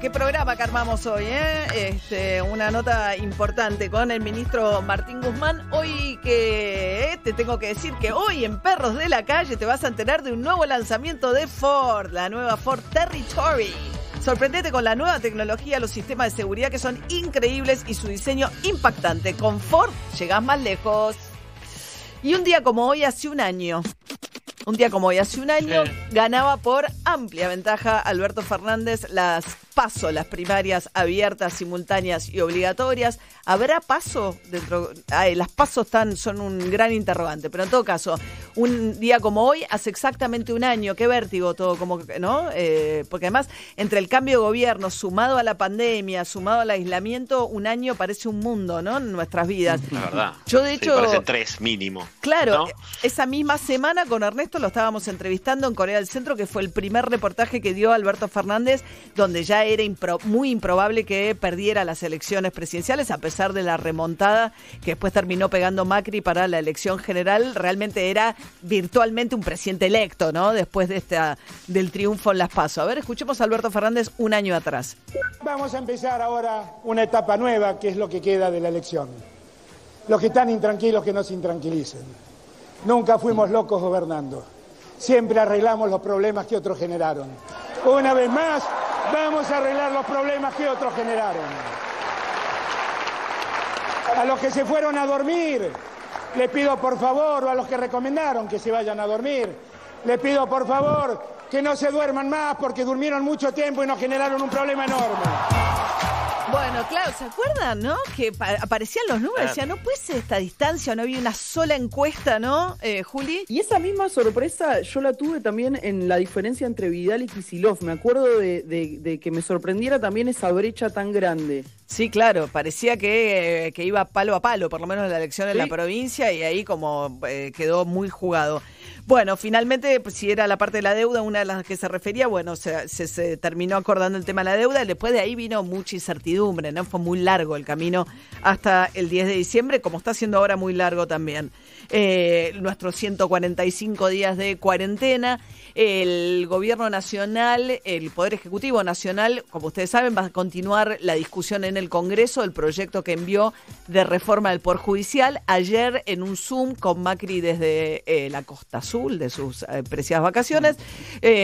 ¿Qué programa que armamos hoy? eh? Este, una nota importante con el ministro Martín Guzmán. Hoy que eh, te tengo que decir que hoy en Perros de la Calle te vas a enterar de un nuevo lanzamiento de Ford, la nueva Ford Territory. Sorprendete con la nueva tecnología, los sistemas de seguridad que son increíbles y su diseño impactante. Con Ford llegás más lejos. Y un día como hoy, hace un año, un día como hoy, hace un año, ganaba por amplia ventaja Alberto Fernández las paso, las primarias abiertas, simultáneas y obligatorias. ¿Habrá paso dentro? Ay, las pasos están, son un gran interrogante, pero en todo caso, un día como hoy, hace exactamente un año, qué vértigo todo, como ¿no? Eh, porque además, entre el cambio de gobierno, sumado a la pandemia, sumado al aislamiento, un año parece un mundo, ¿no? En nuestras vidas. La verdad. Yo, de Sí, hecho, parece tres mínimo. Claro, ¿no? esa misma semana con Ernesto lo estábamos entrevistando en Corea del Centro, que fue el primer reportaje que dio Alberto Fernández, donde ya era impro- muy improbable que perdiera las elecciones presidenciales, a pesar de la remontada que después terminó pegando Macri para la elección general. Realmente era virtualmente un presidente electo, ¿no? Después de esta, del triunfo en las PASO. A ver, escuchemos a Alberto Fernández un año atrás. Vamos a empezar ahora una etapa nueva, que es lo que queda de la elección. Los que están intranquilos, que no se intranquilicen. Nunca fuimos locos gobernando. Siempre arreglamos los problemas que otros generaron. Una vez más, vamos a arreglar los problemas que otros generaron. A los que se fueron a dormir, le pido por favor, o a los que recomendaron que se vayan a dormir, le pido por favor que no se duerman más porque durmieron mucho tiempo y nos generaron un problema enorme. Bueno, claro, ¿se acuerdan, no? Que pa- aparecían los números, decían, no puede ser esta distancia, no había una sola encuesta, ¿no, eh, Juli? Y esa misma sorpresa yo la tuve también en la diferencia entre Vidal y Kisilov. Me acuerdo de, de- de que me sorprendiera también esa brecha tan grande. Sí, claro, parecía que, eh, que iba palo a palo, por lo menos en la elección en la provincia, y ahí como eh, quedó muy jugado. Bueno, finalmente, pues, si era la parte de la deuda, una de las que se refería, bueno, se, se- terminó acordando el tema de la deuda, y después de ahí vino mucha incertidumbre, ¿no? Fue muy largo el camino hasta el 10 de diciembre, como está siendo ahora muy largo también. Eh, nuestros 145 días de cuarentena, el gobierno nacional, el Poder Ejecutivo Nacional, como ustedes saben, va a continuar la discusión en el Congreso del proyecto que envió de reforma del Poder Judicial. Ayer en un Zoom con Macri desde eh, la Costa Azul de sus eh, preciadas vacaciones,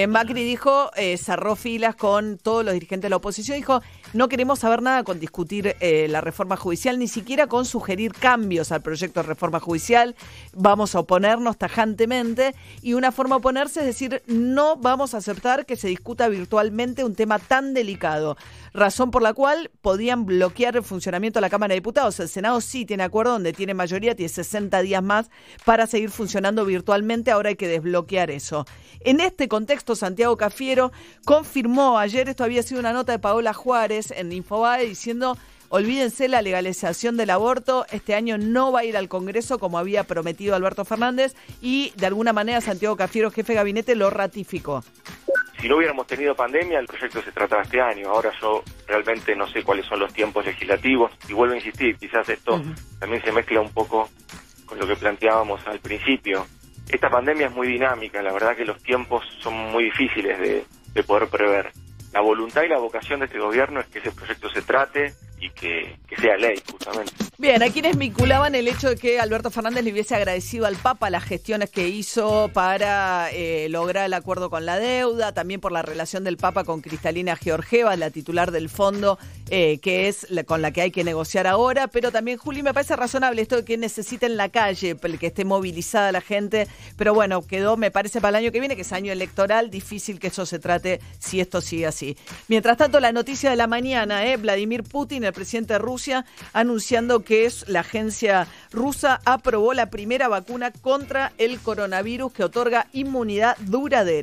Macri dijo, cerró filas con todos los dirigentes de la oposición, dijo, no queremos saber nada con discutir eh, la reforma judicial, ni siquiera con sugerir cambios al proyecto de reforma judicial. Vamos a oponernos tajantemente y una forma de oponerse es decir, no vamos a aceptar que se discuta virtualmente un tema tan delicado. Razón por la cual podían bloquear el funcionamiento de la Cámara de Diputados. El Senado sí tiene acuerdo donde tiene mayoría, tiene 60 días más para seguir funcionando virtualmente. Ahora hay que desbloquear eso. En este contexto, Santiago Cafiero confirmó ayer, esto había sido una nota de Paola Juárez en Infobae diciendo Olvídense la legalización del aborto. Este año no va a ir al Congreso como había prometido Alberto Fernández y de alguna manera Santiago Cafiero, jefe de gabinete, lo ratificó. Si no hubiéramos tenido pandemia, el proyecto se trataba este año. Ahora yo realmente no sé cuáles son los tiempos legislativos y vuelvo a insistir, quizás esto también se mezcla un poco con lo que planteábamos al principio. Esta pandemia es muy dinámica, la verdad que los tiempos son muy difíciles de, de poder prever. La voluntad y la vocación de este gobierno es que ese proyecto se trate y que, sea ley, justamente. Bien, hay quienes vinculaban el hecho de que Alberto Fernández le hubiese agradecido al Papa las gestiones que hizo para eh, lograr el acuerdo con la deuda, también por la relación del Papa con Cristalina Georgieva, la titular del fondo, eh, que es con la que hay que negociar ahora, pero también, Juli, me parece razonable esto de que necesiten la calle, que esté movilizada la gente, pero bueno, quedó, me parece, para el año que viene, que es año electoral, difícil que eso se trate si esto sigue así. Mientras tanto, la noticia de la mañana, eh, Vladimir Putin, el presidente de Rusia, anunciando que es la agencia rusa aprobó la primera vacuna contra el coronavirus que otorga inmunidad duradera.